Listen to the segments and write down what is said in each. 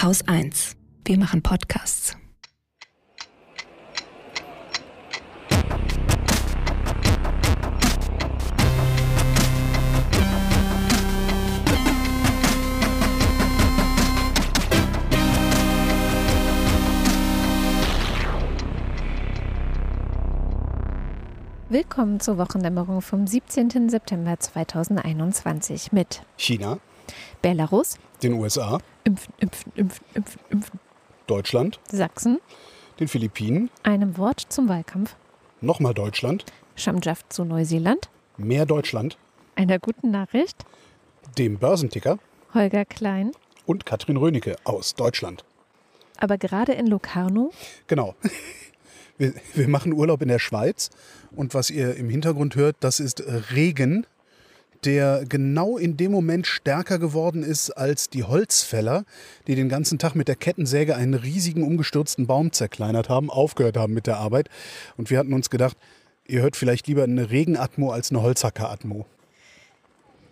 Haus 1. Wir machen Podcasts. Willkommen zur Wochendämmerung vom 17. September 2021 mit China, Belarus, den USA, Impfen, Impfen, Impfen, Impfen, Impfen, Deutschland, Sachsen, den Philippinen, einem Wort zum Wahlkampf, nochmal Deutschland, Schamjaft zu Neuseeland, mehr Deutschland, einer guten Nachricht, dem Börsenticker? Holger Klein, und Katrin Rönecke aus Deutschland. aber gerade in Locarno, Genau. Wir, wir machen Urlaub in der Schweiz. Und was ihr im Hintergrund hört, das ist Regen, der genau in dem Moment stärker geworden ist als die Holzfäller, die den ganzen Tag mit der Kettensäge einen riesigen umgestürzten Baum zerkleinert haben, aufgehört haben mit der Arbeit. Und wir hatten uns gedacht, ihr hört vielleicht lieber eine Regenatmo als eine Holzhacker-Atmo.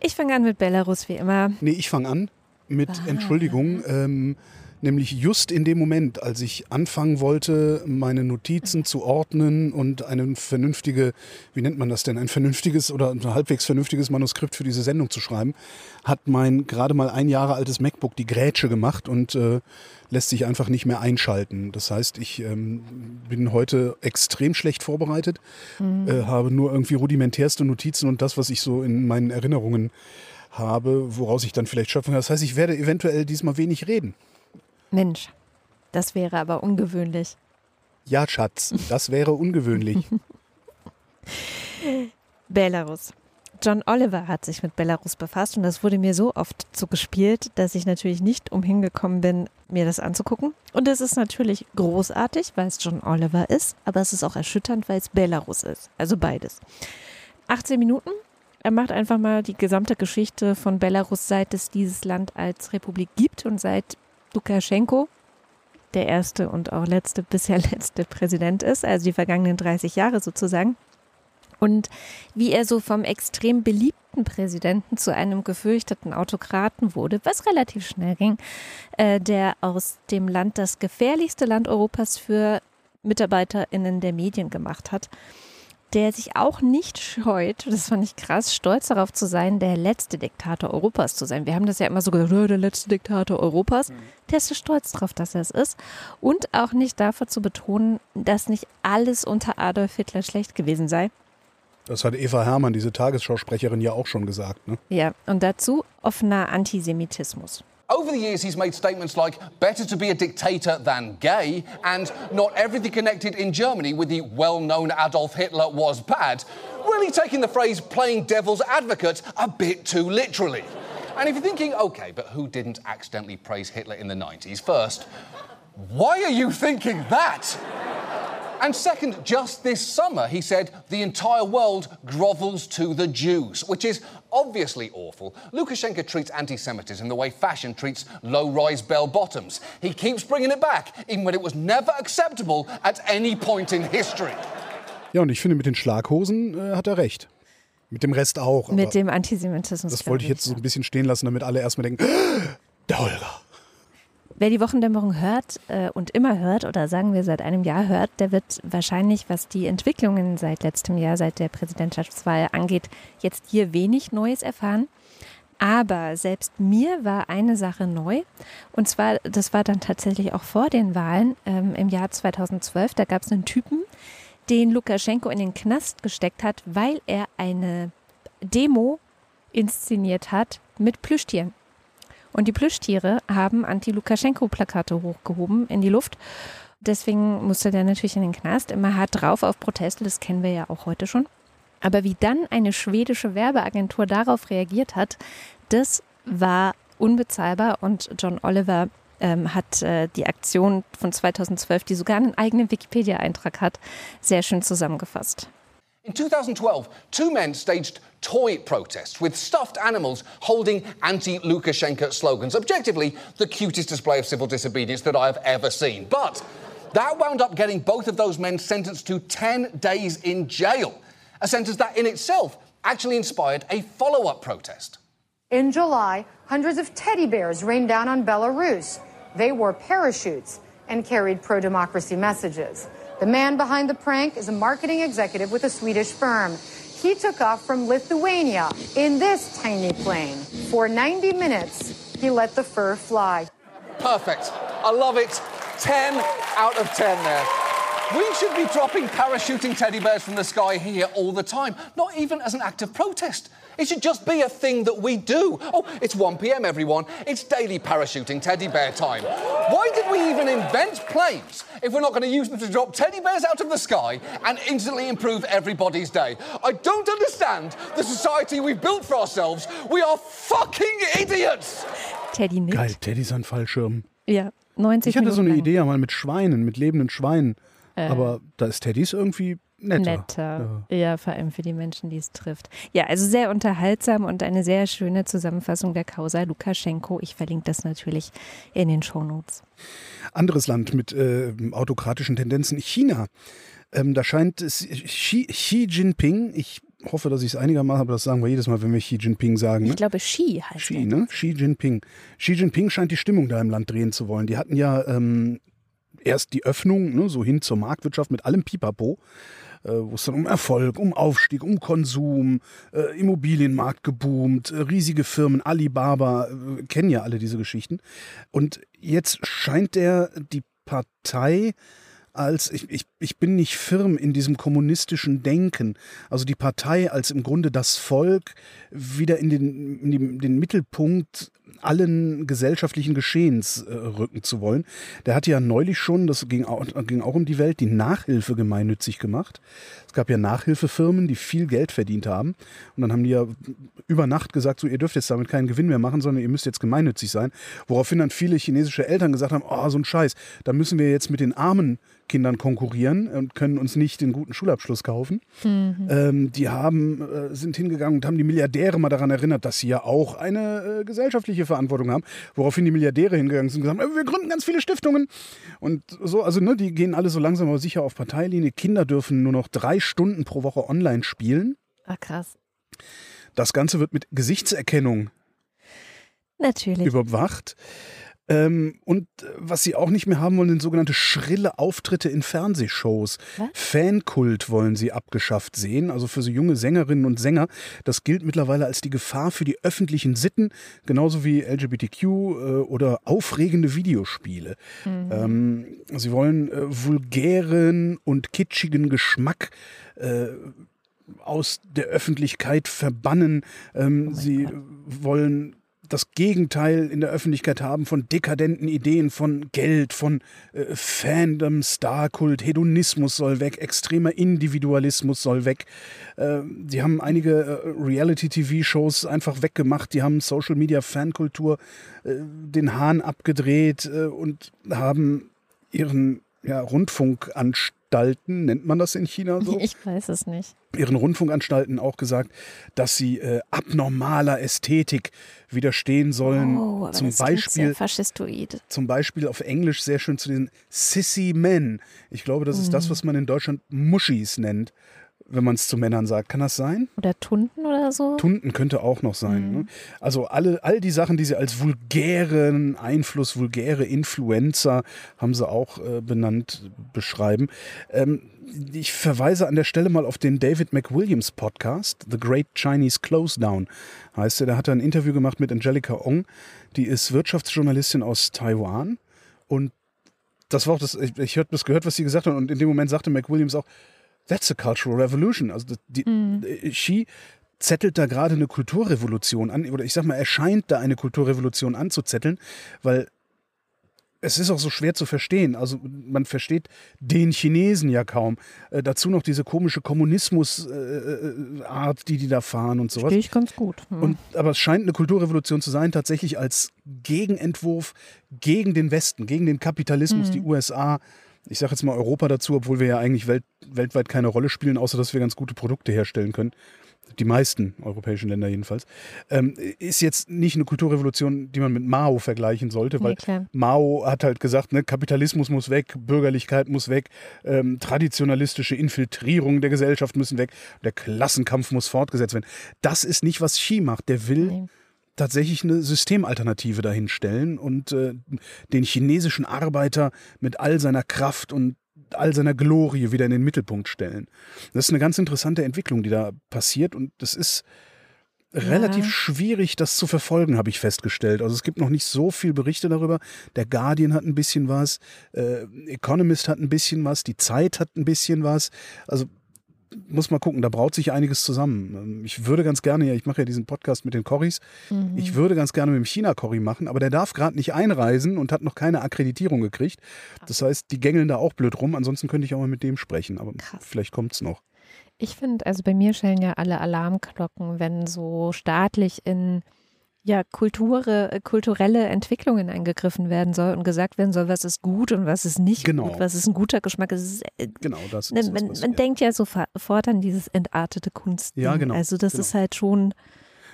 ich fange an mit Belarus wie immer. Nee, ich fange an mit Entschuldigung. Ähm, nämlich just in dem Moment, als ich anfangen wollte, meine Notizen zu ordnen und eine vernünftige, wie nennt man das denn, ein vernünftiges oder ein halbwegs vernünftiges Manuskript für diese Sendung zu schreiben, hat mein gerade mal ein Jahre altes MacBook die Grätsche gemacht und äh, lässt sich einfach nicht mehr einschalten. Das heißt, ich ähm, bin heute extrem schlecht vorbereitet, äh, habe nur irgendwie rudimentärste Notizen und das, was ich so in meinen Erinnerungen habe, woraus ich dann vielleicht schöpfen kann. Das heißt, ich werde eventuell diesmal wenig reden. Mensch, das wäre aber ungewöhnlich. Ja, Schatz, das wäre ungewöhnlich. Belarus. John Oliver hat sich mit Belarus befasst und das wurde mir so oft zugespielt, dass ich natürlich nicht umhin gekommen bin, mir das anzugucken. Und es ist natürlich großartig, weil es John Oliver ist, aber es ist auch erschütternd, weil es Belarus ist. Also beides. 18 Minuten. Er macht einfach mal die gesamte Geschichte von Belarus, seit es dieses Land als Republik gibt und seit Lukaschenko der erste und auch letzte, bisher letzte Präsident ist, also die vergangenen 30 Jahre sozusagen. Und wie er so vom extrem beliebten Präsidenten zu einem gefürchteten Autokraten wurde, was relativ schnell ging, äh, der aus dem Land das gefährlichste Land Europas für MitarbeiterInnen der Medien gemacht hat, der sich auch nicht scheut, das fand ich krass, stolz darauf zu sein, der letzte Diktator Europas zu sein. Wir haben das ja immer so gesagt, "Oh, der letzte Diktator Europas. Der ist so stolz darauf, dass er es ist. Und auch nicht dafür zu betonen, dass nicht alles unter Adolf Hitler schlecht gewesen sei. Das hat Eva Hermann, diese Tagesschausprecherin, ja auch schon gesagt. Ne? Ja, und dazu offener Antisemitismus. Over the years, he's made statements like, better to be a dictator than gay, and not everything connected in Germany with the well known Adolf Hitler was bad, really taking the phrase playing devil's advocate a bit too literally. And if you're thinking, okay, but who didn't accidentally praise Hitler in the 90s? First, why are you thinking that? And second, just this summer, he said the entire world grovels to the Jews, which is obviously awful. Lukashenko treats anti Semitism the way fashion treats low rise bell bottoms. He keeps bringing it back, even when it was never acceptable at any point in history. Ja, und ich finde, mit den Schlaghosen äh, hat er recht. Mit dem Rest auch. Mit dem Antisemitismus. das wollte ich jetzt so ein bisschen stehen lassen, damit alle erstmal denken, der Holger. Wer die Wochendämmerung hört äh, und immer hört oder sagen wir seit einem Jahr hört, der wird wahrscheinlich, was die Entwicklungen seit letztem Jahr, seit der Präsidentschaftswahl angeht, jetzt hier wenig Neues erfahren. Aber selbst mir war eine Sache neu. Und zwar, das war dann tatsächlich auch vor den Wahlen ähm, im Jahr 2012. Da gab es einen Typen, den Lukaschenko in den Knast gesteckt hat, weil er eine Demo inszeniert hat mit Plüschtieren. Und die Plüschtiere haben Anti-Lukaschenko-Plakate hochgehoben in die Luft. Deswegen musste der natürlich in den Knast immer hart drauf auf Proteste, das kennen wir ja auch heute schon. Aber wie dann eine schwedische Werbeagentur darauf reagiert hat, das war unbezahlbar und John Oliver ähm, hat äh, die Aktion von 2012, die sogar einen eigenen Wikipedia-Eintrag hat, sehr schön zusammengefasst. In 2012, two men staged toy protests with stuffed animals holding anti Lukashenko slogans. Objectively, the cutest display of civil disobedience that I have ever seen. But that wound up getting both of those men sentenced to 10 days in jail, a sentence that in itself actually inspired a follow up protest. In July, hundreds of teddy bears rained down on Belarus. They wore parachutes and carried pro democracy messages. The man behind the prank is a marketing executive with a Swedish firm. He took off from Lithuania in this tiny plane. For 90 minutes, he let the fur fly. Perfect. I love it. 10 out of 10 there. We should be dropping parachuting teddy bears from the sky here all the time, not even as an act of protest. It should just be a thing that we do. Oh, it's 1 p.m., everyone. It's daily parachuting teddy bear time. Why did we even invent planes if we're not going to use them to drop teddy bears out of the sky and instantly improve everybody's day? I don't understand the society we've built for ourselves. We are fucking idiots! Teddy nicht. Geil, Teddy ist ein Fallschirm. Ja, 90 Ich hatte so eine Minuten lang. Idee einmal mit Schweinen, mit lebenden Schweinen. Äh. Aber da ist Teddys irgendwie netter. Netter. Ja. vor allem für die Menschen, die es trifft. Ja, also sehr unterhaltsam und eine sehr schöne Zusammenfassung der Causa Lukaschenko. Ich verlinke das natürlich in den Shownotes. Anderes Land mit äh, autokratischen Tendenzen, China. Ähm, da scheint es Xi, Xi Jinping, ich hoffe, dass ich es einigermaßen, aber das sagen wir jedes Mal, wenn wir Xi Jinping sagen. Ne? Ich glaube, Ski heißt Xi, ne? Xi Jinping. Xi Jinping scheint die Stimmung da im Land drehen zu wollen. Die hatten ja ähm, erst die Öffnung, ne, so hin zur Marktwirtschaft mit allem Pipapo, wo es dann um Erfolg, um Aufstieg, um Konsum, äh, Immobilienmarkt geboomt, äh, riesige Firmen, Alibaba, äh, kennen ja alle diese Geschichten. Und jetzt scheint der die Partei als, ich, ich, ich bin nicht firm in diesem kommunistischen Denken, also die Partei als im Grunde das Volk wieder in den, in den, den Mittelpunkt allen gesellschaftlichen Geschehens äh, rücken zu wollen. Der hatte ja neulich schon, das ging auch, ging auch um die Welt, die Nachhilfe gemeinnützig gemacht. Es gab ja Nachhilfefirmen, die viel Geld verdient haben. Und dann haben die ja über Nacht gesagt, so ihr dürft jetzt damit keinen Gewinn mehr machen, sondern ihr müsst jetzt gemeinnützig sein. Woraufhin dann viele chinesische Eltern gesagt haben, oh, so ein Scheiß, da müssen wir jetzt mit den armen Kindern konkurrieren und können uns nicht den guten Schulabschluss kaufen. Ähm, die haben, äh, sind hingegangen und haben die Milliardäre mal daran erinnert, dass sie ja auch eine äh, gesellschaftliche Verantwortung haben. Woraufhin die Milliardäre hingegangen sind und gesagt haben, äh, wir gründen ganz viele Stiftungen. Und so, also ne, die gehen alle so langsam aber sicher auf Parteilinie. Kinder dürfen nur noch drei Stunden pro Woche online spielen. Ah, krass. Das Ganze wird mit Gesichtserkennung Natürlich. überwacht. Ähm, und äh, was sie auch nicht mehr haben wollen, sind sogenannte schrille Auftritte in Fernsehshows. Was? Fankult wollen sie abgeschafft sehen, also für so junge Sängerinnen und Sänger. Das gilt mittlerweile als die Gefahr für die öffentlichen Sitten, genauso wie LGBTQ äh, oder aufregende Videospiele. Ähm, sie wollen äh, vulgären und kitschigen Geschmack äh, aus der Öffentlichkeit verbannen. Ähm, sie wollen das Gegenteil in der Öffentlichkeit haben von dekadenten Ideen, von Geld, von äh, Fandom, Starkult, Hedonismus soll weg, extremer Individualismus soll weg. Äh, die haben einige äh, Reality-TV-Shows einfach weggemacht, die haben Social-Media-Fankultur äh, den Hahn abgedreht äh, und haben ihren ja, Rundfunkanstalten, nennt man das in China so? Ich weiß es nicht. Ihren Rundfunkanstalten auch gesagt, dass sie äh, abnormaler Ästhetik widerstehen sollen. Oh, aber zum Beispiel faschistoid. zum Beispiel auf Englisch sehr schön zu den Sissy Men. Ich glaube, das ist Mhm. das, was man in Deutschland Muschis nennt, wenn man es zu Männern sagt. Kann das sein? Oder Tunden oder so? Tunden könnte auch noch sein. Mhm. Ne? Also alle, all die Sachen, die sie als vulgären Einfluss, vulgäre Influencer, haben sie auch äh, benannt, beschreiben. Ähm, ich verweise an der Stelle mal auf den David McWilliams Podcast, The Great Chinese Close Down heißt er. Der hat da ein Interview gemacht mit Angelica Ong, die ist Wirtschaftsjournalistin aus Taiwan und das war auch das, ich, ich habe das gehört, was sie gesagt hat und in dem Moment sagte McWilliams auch, That's a cultural revolution. Also die, äh, Xi zettelt da gerade eine Kulturrevolution an, oder ich sag mal, er scheint da eine Kulturrevolution anzuzetteln, weil es ist auch so schwer zu verstehen. Also man versteht den Chinesen ja kaum. Äh, dazu noch diese komische Kommunismus-Art, die die da fahren und sowas. Stehe ich ganz gut. Hm. Und, aber es scheint eine Kulturrevolution zu sein, tatsächlich als Gegenentwurf gegen den Westen, gegen den Kapitalismus, die USA. Ich sage jetzt mal Europa dazu, obwohl wir ja eigentlich welt, weltweit keine Rolle spielen, außer dass wir ganz gute Produkte herstellen können. Die meisten europäischen Länder jedenfalls. Ähm, ist jetzt nicht eine Kulturrevolution, die man mit Mao vergleichen sollte, weil Nee. Mao hat halt gesagt, ne, Kapitalismus muss weg, Bürgerlichkeit muss weg, ähm, traditionalistische Infiltrierung der Gesellschaft müssen weg, der Klassenkampf muss fortgesetzt werden. Das ist nicht, was Xi macht. Der will Nee. Tatsächlich eine Systemalternative dahinstellen und äh, den chinesischen Arbeiter mit all seiner Kraft und all seiner Glorie wieder in den Mittelpunkt stellen. Das ist eine ganz interessante Entwicklung, die da passiert und das ist relativ Ja. schwierig, das zu verfolgen, habe ich festgestellt. Also es gibt noch nicht so viel Berichte darüber. Der Guardian hat ein bisschen was, äh, Economist hat ein bisschen was, die Zeit hat ein bisschen was. Also muss mal gucken, da braut sich einiges zusammen. Ähm, Ich würde ganz gerne, ja, ich mache ja diesen Podcast mit den Corris, ich würde ganz gerne mit dem China-Corri machen, aber der darf gerade nicht einreisen und hat noch keine Akkreditierung gekriegt. Das heißt, die gängeln da auch blöd rum, ansonsten könnte ich auch mal mit dem sprechen, aber Krass. vielleicht kommt es noch. Ich finde, also bei mir schellen ja alle Alarmglocken, wenn so staatlich in ja, Kulture, äh, kulturelle Entwicklungen eingegriffen werden soll und gesagt werden soll, was ist gut und was ist nicht Genau. gut, was ist ein guter Geschmack. Es ist, äh, Genau, das man ist das, man, was man denkt ja sofort an dieses entartete Kunst. Ja, genau, Also das genau. ist halt schon,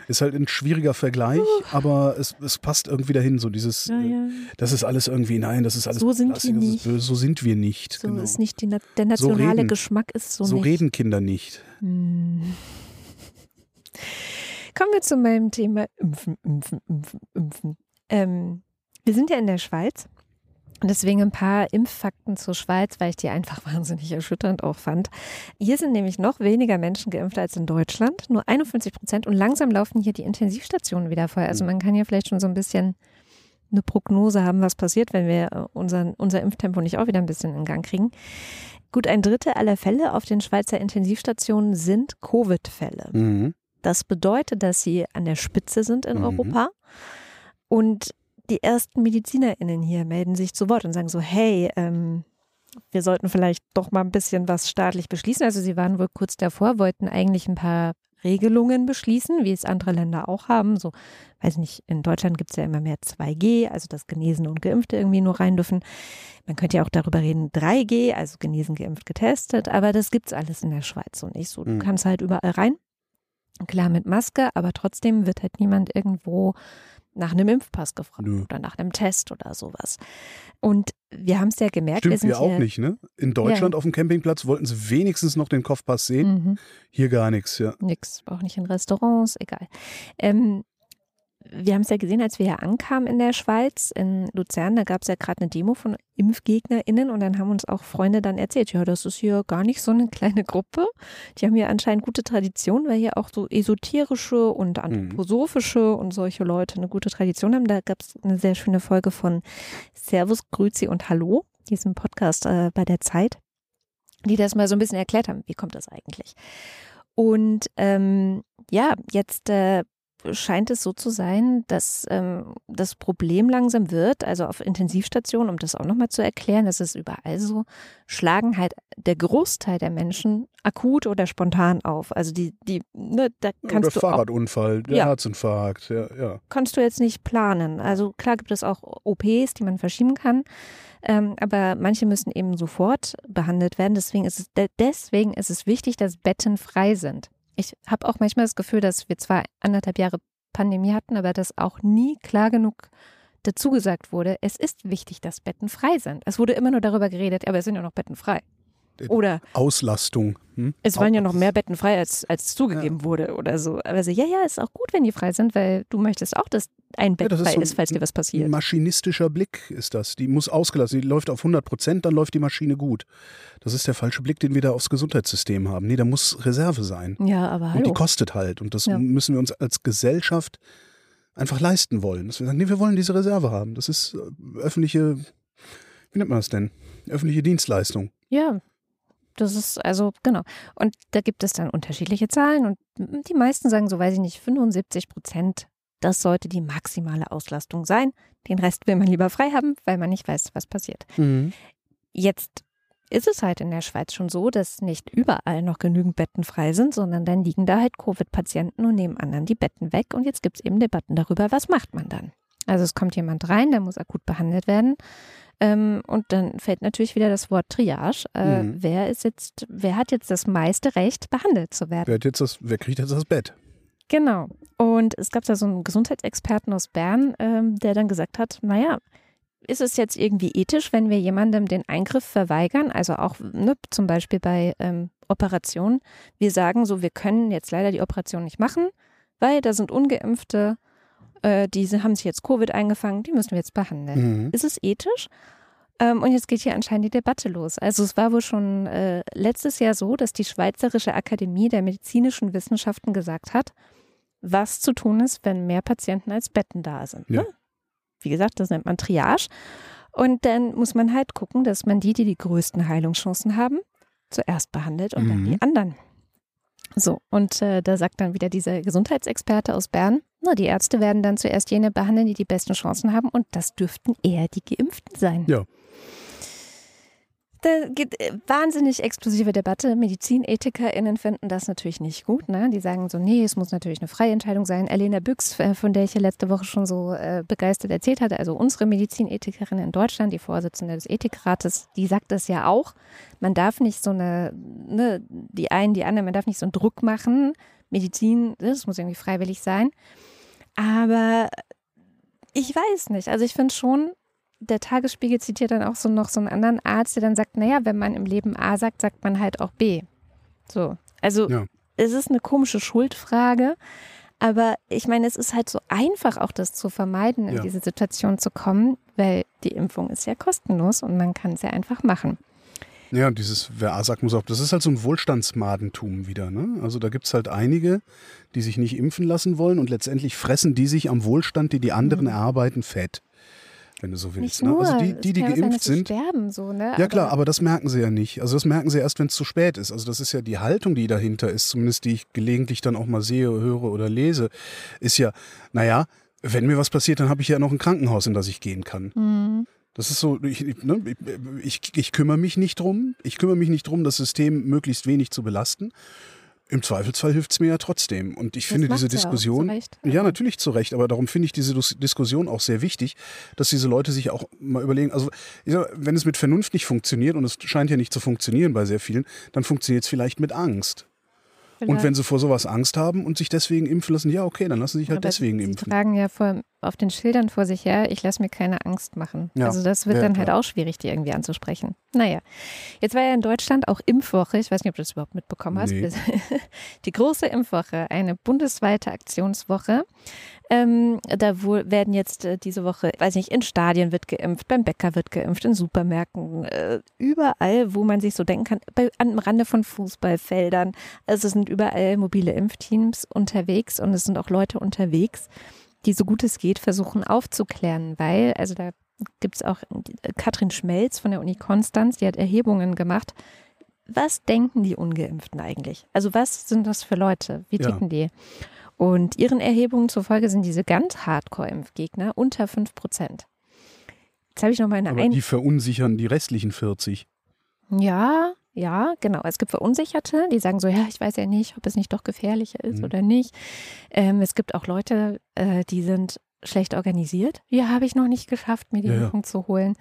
Ist halt ein schwieriger Vergleich, aber es, es passt irgendwie dahin, so dieses, ja, äh, ja, das ist alles irgendwie, nein, das ist alles So sind wir Plastik, das nicht. böse, so sind wir nicht. so genau. ist nicht die, der nationale reden- Geschmack ist so, so nicht. reden Kinder nicht. Hm. Kommen wir zu meinem Thema Impfen, Impfen, Impfen, Impfen. Ähm, wir sind ja in der Schweiz und deswegen ein paar Impffakten zur Schweiz, weil ich die einfach wahnsinnig erschütternd auch fand. Hier sind nämlich noch weniger Menschen geimpft als in Deutschland, nur 51 Prozent und langsam laufen hier die Intensivstationen wieder voll. Also man kann ja vielleicht schon so ein bisschen eine Prognose haben, was passiert, wenn wir äh, unseren, unser Impftempo nicht auch wieder ein bisschen in Gang kriegen. Gut, ein Drittel aller Fälle auf den Schweizer Intensivstationen sind Covid-Fälle. Mhm. Das bedeutet, dass sie an der Spitze sind in Mhm. Europa. Und die ersten MedizinerInnen hier melden sich zu Wort und sagen so, hey, ähm, wir sollten vielleicht doch mal ein bisschen was staatlich beschließen. Also sie waren wohl kurz davor, wollten eigentlich ein paar Regelungen beschließen, wie es andere Länder auch haben. So, weiß nicht, in Deutschland gibt es ja immer mehr 2G, also dass Genesene und Geimpfte irgendwie nur rein dürfen. Man könnte ja auch darüber reden, 3G, also genesen, geimpft, getestet, aber das gibt's alles in der Schweiz so nicht. So, du Mhm. kannst halt überall rein. Klar mit Maske, aber trotzdem wird halt niemand irgendwo nach einem Impfpass gefragt Nö. oder nach einem Test oder sowas. Und wir haben es ja gemerkt, wir Stimmt, sind wir auch nicht, ne? In Deutschland auf dem Campingplatz wollten sie wenigstens noch den Kopfpass sehen. Mhm. Hier gar nichts, ja. Nix, auch nicht in Restaurants, egal. Ähm, wir haben es ja gesehen, als wir hier ankamen in der Schweiz, in Luzern, da gab es ja gerade eine Demo von ImpfgegnerInnen und dann haben uns auch Freunde dann erzählt, ja, das ist hier gar nicht so eine kleine Gruppe. Die haben hier anscheinend gute Tradition, weil hier auch so esoterische und anthroposophische und solche Leute eine gute Tradition haben. Da gab es eine sehr schöne Folge von Servus, Grüezi und Hallo, diesem Podcast äh, bei der Zeit, die das mal so ein bisschen erklärt haben, wie kommt das eigentlich. Und ähm, ja, jetzt äh, scheint es so zu sein, dass ähm, das Problem langsam wird, also auf Intensivstationen, um das auch nochmal zu erklären, das ist überall so, schlagen halt der Großteil der Menschen akut oder spontan auf. Also die, die, ne, da kannst Oder du auch Fahrradunfall, der Ja. Herzinfarkt, ja, ja. kannst du jetzt nicht planen. Also klar gibt es auch OPs, die man verschieben kann, ähm, aber manche müssen eben sofort behandelt werden. Deswegen ist es, de- deswegen ist es wichtig, dass Betten frei sind. Ich habe auch manchmal das Gefühl, dass wir zwar anderthalb Jahre Pandemie hatten, aber dass auch nie klar genug dazu gesagt wurde, es ist wichtig, dass Betten frei sind. Es wurde immer nur darüber geredet, aber es sind ja noch Betten frei. Oder Auslastung. Hm? es waren ja noch mehr Betten frei, als, als zugegeben wurde oder so. Aber so, ja, ja, ist auch gut, wenn die frei sind, weil du möchtest auch, dass ein Bett das ist frei so ist, falls dir was Ein passiert. maschinistischer Blick ist das. Die muss ausgelassen. Die läuft auf 100 Prozent, dann läuft die Maschine gut. Das ist der falsche Blick, den wir da aufs Gesundheitssystem haben. Nee, da muss Reserve sein. Ja, aber Und die hallo. kostet halt. Und das Ja. müssen wir uns als Gesellschaft einfach leisten wollen. Dass wir sagen, nee, wir wollen diese Reserve haben. Das ist äh, öffentliche, wie nennt man das denn? Öffentliche Dienstleistung. Ja, das ist also, genau. Und da gibt es dann unterschiedliche Zahlen und die meisten sagen, so weiß ich nicht, 75 Prozent, das sollte die maximale Auslastung sein. Den Rest will man lieber frei haben, weil man nicht weiß, was passiert. Jetzt ist es halt in der Schweiz schon so, dass nicht überall noch genügend Betten frei sind, sondern dann liegen da halt Covid-Patienten und nehmen anderen die Betten weg. Und jetzt gibt es eben Debatten darüber, was macht man dann? Also es kommt jemand rein, der muss akut behandelt werden. Ähm, und dann fällt natürlich wieder das Wort Triage. Äh, Mhm. Wer ist jetzt, wer hat jetzt das meiste Recht, behandelt zu werden? Wer, hat jetzt das, wer kriegt jetzt das Bett? Genau. Und es gab da so einen Gesundheitsexperten aus Bern, ähm, der dann gesagt hat, naja, ist es jetzt irgendwie ethisch, wenn wir jemandem den Eingriff verweigern, also auch ne, zum Beispiel bei ähm, Operationen, wir sagen so, wir können jetzt leider die Operation nicht machen, weil da sind ungeimpfte äh, diese haben sich jetzt Covid eingefangen, die müssen wir jetzt behandeln. Mhm. Ist es ethisch? Ähm, und jetzt geht hier anscheinend die Debatte los. Also es war wohl schon äh, letztes Jahr so, dass die Schweizerische Akademie der medizinischen Wissenschaften gesagt hat, was zu tun ist, wenn mehr Patienten als Betten da sind. Ja. Ne? Wie gesagt, das nennt man Triage. Und dann muss man halt gucken, dass man die, die die größten Heilungschancen haben, zuerst behandelt und dann Mhm. die anderen. So, und äh, da sagt dann wieder dieser Gesundheitsexperte aus Bern, na, die Ärzte werden dann zuerst jene behandeln, die die besten Chancen haben und das dürften eher die Geimpften sein. Ja. Da gibt äh, wahnsinnig explosive Debatte. MedizinethikerInnen finden das natürlich nicht gut. Ne? Die sagen so, nee, es muss natürlich eine freie Entscheidung sein. Elena Büchs, äh, von der ich ja letzte Woche schon so äh, begeistert erzählt hatte, also unsere Medizinethikerin in Deutschland, die Vorsitzende des Ethikrates, die sagt das ja auch. Man darf nicht so eine, ne, die einen, die anderen, man darf nicht so einen Druck machen. Medizin, das muss irgendwie freiwillig sein. Aber ich weiß nicht. Also ich finde schon, der Tagesspiegel zitiert dann auch so noch so einen anderen Arzt, der dann sagt, naja, wenn man im Leben A sagt, sagt man halt auch B. So. Also Ja. es ist eine komische Schuldfrage. Aber ich meine, es ist halt so einfach, auch das zu vermeiden, in Ja. diese Situation zu kommen, weil die Impfung ist ja kostenlos und man kann es ja einfach machen. Ja, dieses, wer A sagt, muss auch, das ist halt so ein Wohlstandsmadentum wieder. Ne? Also da gibt es halt einige, die sich nicht impfen lassen wollen und letztendlich fressen die sich am Wohlstand, die die anderen erarbeiten, fett. Wenn du so willst. Nicht nur, Ne? Also die, die, die sein, geimpft sie sind. sterben, so, ne? Ja klar, aber das merken sie ja nicht. Also das merken sie erst, wenn es zu spät ist. Also das ist ja die Haltung, die dahinter ist, zumindest die ich gelegentlich dann auch mal sehe, höre oder lese, ist ja, naja, wenn mir was passiert, dann habe ich ja noch ein Krankenhaus, in das ich gehen kann. Mhm. Das ist so, ich, ne, ich, ich kümmere mich nicht drum. Ich kümmere mich nicht drum, das System möglichst wenig zu belasten. Im Zweifelsfall hilft es mir ja trotzdem. Und ich Das finde diese macht's ja Diskussion, zu ja natürlich zu Recht, aber darum finde ich diese Dis- Diskussion auch sehr wichtig, dass diese Leute sich auch mal überlegen, also wenn es mit Vernunft nicht funktioniert und es scheint ja nicht zu funktionieren bei sehr vielen, dann funktioniert es vielleicht mit Angst. Und Vielleicht. wenn sie vor sowas Angst haben und sich deswegen impfen lassen, ja okay, dann lassen sie sich halt Aber deswegen sie impfen. tragen ja vor, auf den Schildern vor sich her, ich lasse mir keine Angst machen. Ja. Also das wird Ja, dann halt auch schwierig, die irgendwie anzusprechen. Naja, jetzt war ja in Deutschland auch Impfwoche. Ich weiß nicht, ob du das überhaupt mitbekommen hast. Nee. Die große Impfwoche, eine bundesweite Aktionswoche. Ähm, da wohl werden jetzt äh, diese Woche, weiß nicht, in Stadien wird geimpft, beim Bäcker wird geimpft, in Supermärkten, äh, überall, wo man sich so denken kann, bei, am Rande von Fußballfeldern. Also es sind überall mobile Impfteams unterwegs und es sind auch Leute unterwegs, die so gut es geht versuchen aufzuklären, weil, also da gibt es auch äh, Katrin Schmelz von der Uni Konstanz, die hat Erhebungen gemacht. Was denken die Ungeimpften eigentlich? Also was sind das für Leute? Wie Ja. ticken die? Und ihren Erhebungen zufolge sind diese ganz Hardcore-Impfgegner unter 5 Prozent. Jetzt habe ich noch mal eine Aber Ein die verunsichern die restlichen 40. Ja, ja, genau. Es gibt Verunsicherte, die sagen so, ja, ich weiß ja nicht, ob es nicht doch gefährlicher ist Mhm. oder nicht. Ähm, es gibt auch Leute, äh, die sind schlecht organisiert. Ja, habe ich noch nicht geschafft, mir die Ja, ja. Impfung zu holen.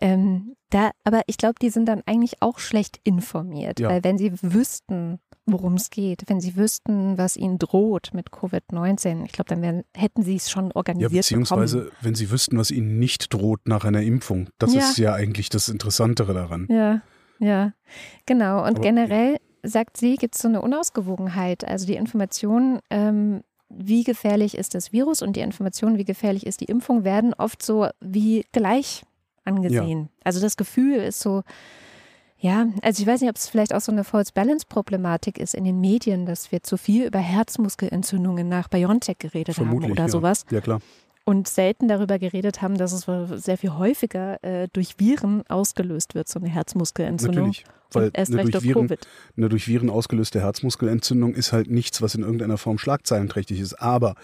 Ähm, da, aber ich glaube, die sind dann eigentlich auch schlecht informiert, Ja. weil wenn sie wüssten, worum es geht, wenn sie wüssten, was ihnen droht mit Covid-19, ich glaube, dann wären, hätten sie es schon Ja, organisiert beziehungsweise, bekommen. wenn sie wüssten, was ihnen nicht droht nach einer Impfung. Das Ja. ist ja eigentlich das Interessantere daran. Ja, ja, genau. Und Aber- generell, sagt sie, gibt es so eine Unausgewogenheit. Also die Information, ähm, wie gefährlich ist das Virus und die Information, wie gefährlich ist die Impfung, werden oft so wie gleich angesehen. Also das Gefühl ist so, ja, also ich weiß nicht, ob es vielleicht auch so eine False Balance Problematik ist in den Medien, dass wir zu viel über Herzmuskelentzündungen nach BioNTech geredet haben Vermutlich. oder ja. sowas Ja, klar. und selten darüber geredet haben, dass es sehr viel häufiger äh, durch Viren ausgelöst wird, so eine Herzmuskelentzündung. Natürlich. Weil erst eine durch, Viren, Covid. eine durch Viren ausgelöste Herzmuskelentzündung ist halt nichts, was in irgendeiner Form schlagzeilenträchtig ist. Aber,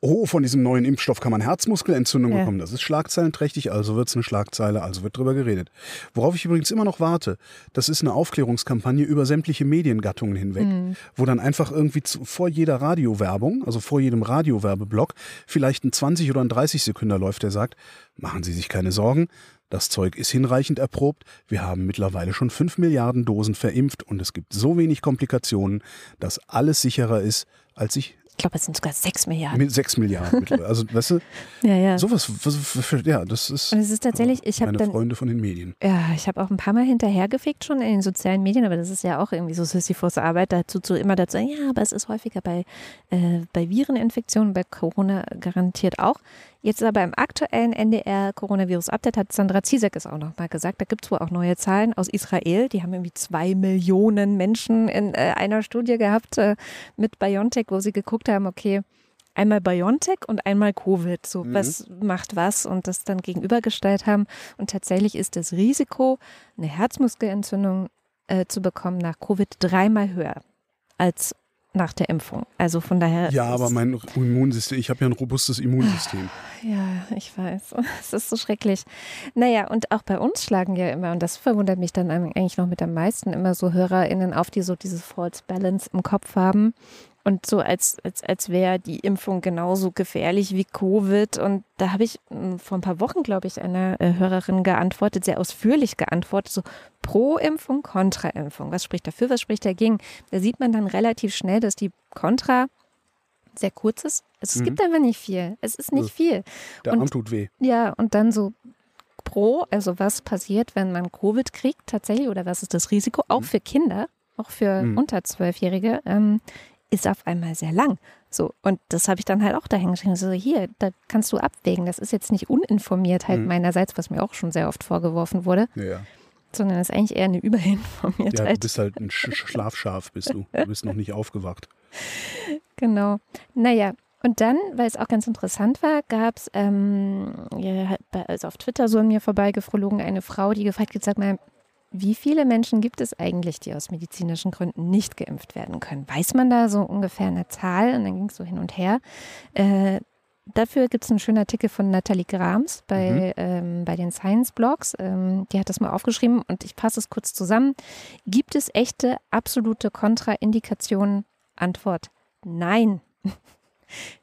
oh, von diesem neuen Impfstoff kann man Herzmuskelentzündung Ja. bekommen. Das ist schlagzeilenträchtig, also wird es eine Schlagzeile, also wird drüber geredet. Worauf ich übrigens immer noch warte, das ist eine Aufklärungskampagne über sämtliche Mediengattungen hinweg, Mhm. wo dann einfach irgendwie zu, vor jeder Radiowerbung, also vor jedem Radiowerbeblock, vielleicht ein 20 oder ein 30 Sekünder läuft, der sagt, machen Sie sich keine Sorgen, das Zeug ist hinreichend erprobt. Wir haben mittlerweile schon 5 Milliarden Dosen verimpft und es gibt so wenig Komplikationen, dass alles sicherer ist, als sich Ich glaube, es sind sogar sechs Milliarden. Mit sechs Milliarden mittlerweile. Also, weißt du, Ja, ja. sowas, was, was, ja, das ist Und es ist tatsächlich, ich habe meine dann, Freunde von den Medien. ja, ich habe auch ein paar Mal hinterhergefegt schon in den sozialen Medien, aber das ist ja auch irgendwie so Sisyphus Arbeit, dazu zu immer dazu, ja, aber es ist häufiger bei, äh, bei Vireninfektionen, bei Corona garantiert auch. Jetzt aber im aktuellen NDR Coronavirus-Update hat Sandra Zizek es auch nochmal gesagt, da gibt es wohl auch neue Zahlen aus Israel, die haben irgendwie zwei Millionen Menschen in äh, einer Studie gehabt äh, mit BioNTech, wo sie geguckt haben, okay, einmal BioNTech und einmal Covid. So, was macht was und das dann gegenübergestellt haben. Und tatsächlich ist das Risiko, eine Herzmuskelentzündung äh, zu bekommen nach Covid dreimal höher als nach der Impfung. Also von daher. Ja, aber mein Immunsystem, ich habe ja ein robustes Immunsystem. ja, ich weiß. Es ist so schrecklich. Naja, und auch bei uns schlagen ja immer, und das verwundert mich dann eigentlich noch mit am meisten, immer so HörerInnen auf, die so dieses False Balance im Kopf haben. Und so als, als, als wäre die Impfung genauso gefährlich wie Covid. Und da habe ich mh, vor ein paar Wochen, glaube ich, einer äh, Hörerin geantwortet, sehr ausführlich geantwortet, so pro Impfung, kontra Impfung. Was spricht dafür, was spricht dagegen? Da sieht man dann relativ schnell, dass die Kontra sehr kurz ist. Also es gibt einfach nicht viel. Es ist nicht viel. Der Und- Arm tut weh. Ja, und dann so pro, also was passiert, wenn man Covid kriegt tatsächlich oder was ist das Risiko, auch für Kinder, auch für Mhm. unter Zwölfjährige, ähm, ist auf einmal sehr lang. So, und das habe ich dann halt auch dahin geschrieben. So, hier, da kannst du abwägen. Das ist jetzt nicht Uninformiertheit Mhm. meinerseits, was mir auch schon sehr oft vorgeworfen wurde, Ja, sondern es ist eigentlich eher eine ja, du Überinformiertheit. bist halt ein Sch Schlafschaf, bist du. Du bist noch nicht aufgewacht. Genau. Naja, und dann, weil es auch ganz interessant war, gab es ähm, halt also auf Twitter so an mir vorbeigeflogen eine Frau, die gefragt hat, sag mal, wie viele Menschen gibt es eigentlich, die aus medizinischen Gründen nicht geimpft werden können? Weiß man da so ungefähr eine Zahl? Und dann ging es so hin und her. Äh, dafür gibt es einen schönen Artikel von Nathalie Grams bei, ähm, bei den Science-Blogs. Ähm, die hat das mal aufgeschrieben und ich passe es kurz zusammen. Gibt es echte, absolute Kontraindikationen? Antwort: Nein.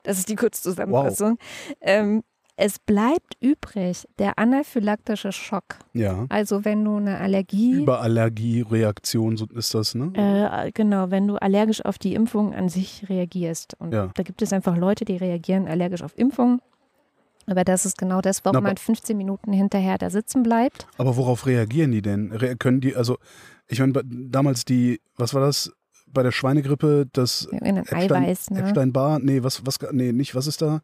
Das ist die Kurzzusammenfassung. Ähm, es bleibt übrig der anaphylaktische Schock. Ja. Also wenn du eine Allergie, Überallergiereaktion, ist das, ne? äh, genau, wenn du allergisch auf die Impfung an sich reagierst. Und Ja. da gibt es einfach Leute, die reagieren allergisch auf Impfungen. Aber das ist genau das, warum Na, man 15 Minuten hinterher da sitzen bleibt. Aber worauf reagieren die denn? Re können die, also, ich meine, damals die, was war das? Bei der Schweinegrippe, das In ein Epstein, Eiweiß, ne? Epstein-Barr, nee, was, was, nee, nicht, was ist da?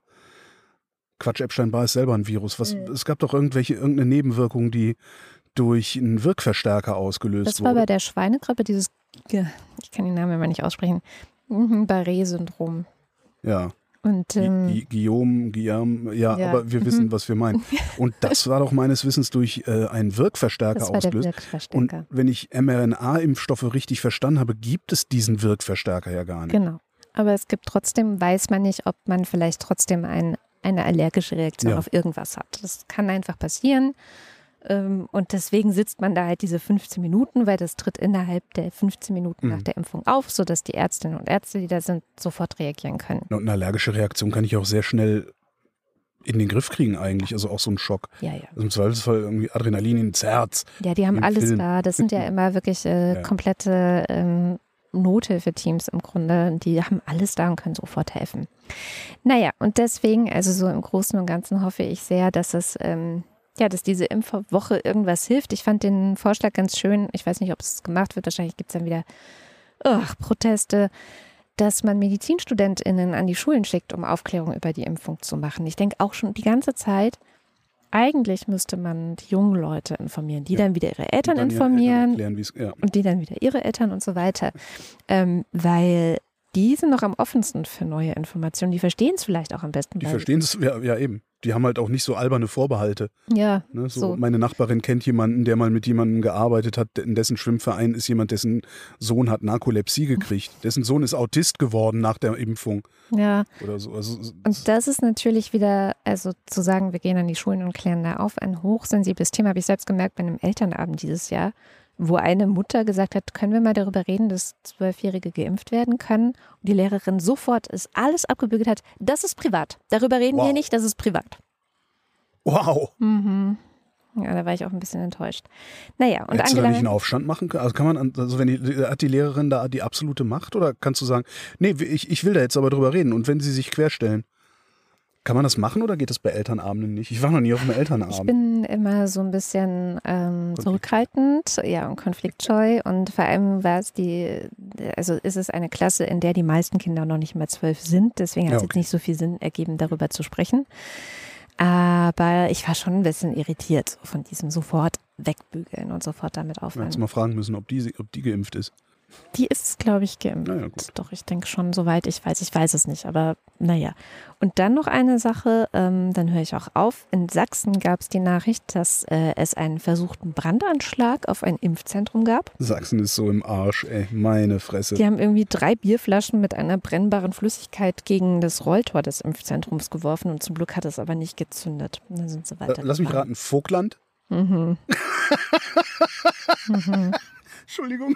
Quatsch, Epstein-Barr ist selber ein Virus. Was, Mhm. Es gab doch irgendwelche, irgendeine Nebenwirkung, die durch einen Wirkverstärker ausgelöst Das war wurde. bei der Schweinegrippe dieses, ich kann den Namen immer nicht aussprechen, mhm, Barré-Syndrom. ja. Und ähm, Gu- Guillaume, Guillaume, ja, Ja. aber wir wissen, was wir meinen. Und das war doch meines Wissens durch äh, einen Wirkverstärker das war der ausgelöst. Und Wirkverstärker. wenn ich mRNA-Impfstoffe richtig verstanden habe, gibt es diesen Wirkverstärker ja gar nicht. Genau. Aber es gibt trotzdem, weiß man nicht, ob man vielleicht trotzdem ein, eine allergische Reaktion Ja. auf irgendwas hat. Das kann einfach passieren. Ähm, Und deswegen sitzt man da halt diese 15 Minuten, weil das tritt innerhalb der 15 Minuten nach Mhm. der Impfung auf, sodass die Ärztinnen und Ärzte, die da sind, sofort reagieren können. Und eine allergische Reaktion kann ich auch sehr schnell in den Griff kriegen eigentlich, also auch so ein Schock. Ja, ja. Also im Zweifelsfall irgendwie Adrenalin ins Herz. Ja, die haben alles Film. da. Das sind ja immer wirklich äh, Ja. komplette ähm, Nothilfeteams im Grunde. Die haben alles da und können sofort helfen. Naja, und deswegen, also so im Großen und Ganzen hoffe ich sehr, dass es, ähm, ja, dass diese Impfwoche irgendwas hilft. Ich fand den Vorschlag ganz schön. Ich weiß nicht, ob es gemacht wird. Wahrscheinlich gibt es dann wieder ugh, Proteste, dass man MedizinstudentInnen an die Schulen schickt, um Aufklärung über die Impfung zu machen. Ich denke auch schon die ganze Zeit, eigentlich müsste man die jungen Leute informieren, die Ja. dann wieder ihre Eltern informieren Erklären, wie's- ja. und die dann wieder ihre Eltern und so weiter. Ähm, weil die sind noch am offensten für neue Informationen. Die verstehen es vielleicht auch am besten. Die verstehen es, ja, ja eben. Die haben halt auch nicht so alberne Vorbehalte. Ja, Ne? So, So. Meine Nachbarin kennt jemanden, der mal mit jemandem gearbeitet hat, in dessen Schwimmverein ist jemand, dessen Sohn hat Narkolepsie gekriegt. Dessen Sohn ist Autist geworden nach der Impfung ja. oder so. Also, Und das ist natürlich wieder, also zu sagen, wir gehen an die Schulen und klären da auf, ein hochsensibles Thema. Habe ich selbst gemerkt bei einem Elternabend dieses Jahr, wo eine Mutter gesagt hat, können wir mal darüber reden, dass Zwölfjährige geimpft werden können? Und die Lehrerin sofort ist alles abgebügelt hat, das ist privat. Darüber reden Wow. wir nicht, das ist privat. wow. Mhm. Ja, da war ich auch ein bisschen enttäuscht. Naja, und Hättest du da nicht einen Aufstand machen können? Also kann man, an- also wenn die, hat die Lehrerin da die absolute Macht oder kannst du sagen, nee, ich, ich will da jetzt aber drüber reden und wenn sie sich querstellen, kann man das machen oder geht das bei Elternabenden nicht? Ich war noch nie auf einem Ich Elternabend. bin immer so ein bisschen ähm, zurückhaltend, ja, und konfliktscheu. Und vor allem war es die, also ist es eine Klasse, in der die meisten Kinder noch nicht mal zwölf sind. Deswegen hat es Ja, jetzt okay. nicht so viel Sinn ergeben, darüber zu sprechen. Aber ich war schon ein bisschen irritiert von diesem sofort wegbügeln und sofort damit aufhören. hätte mal fragen müssen, ob die, ob die geimpft ist. Die ist, glaube ich, geimpft. Naja. Doch, ich denke schon, soweit ich weiß. Ich weiß es nicht, aber naja. Und dann noch eine Sache, ähm, dann höre ich auch auf. In Sachsen gab es die Nachricht, dass äh, es einen versuchten Brandanschlag auf ein Impfzentrum gab. Sachsen ist so im Arsch, ey, meine Fresse. Die haben irgendwie drei Bierflaschen mit einer brennbaren Flüssigkeit gegen das Rolltor des Impfzentrums geworfen und zum Glück hat es aber nicht gezündet. Und dann sind sie Äh, weiter. Lass mich raten, Vogtland? Mhm. mhm. Entschuldigung.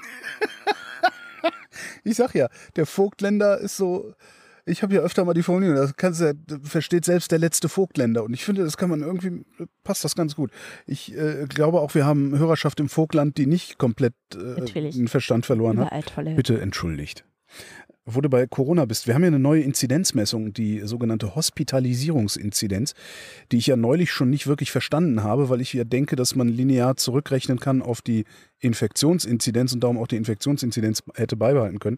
ich sag ja, der Vogtländer ist so. Ich habe ja öfter mal die Formulierung, das kannst du, ja- versteht selbst der letzte Vogtländer. Und ich finde, das kann man irgendwie, passt das ganz gut. Ich äh, glaube auch, wir haben Hörerschaft im Vogtland, die nicht komplett äh, den Verstand verloren hat. Überall tolle. Bitte entschuldigt. Wo du bei Corona bist, wir haben ja eine neue Inzidenzmessung, die sogenannte Hospitalisierungsinzidenz, die ich ja neulich schon nicht wirklich verstanden habe, weil ich ja denke, dass man linear zurückrechnen kann auf die Infektionsinzidenz und darum auch die Infektionsinzidenz hätte beibehalten können.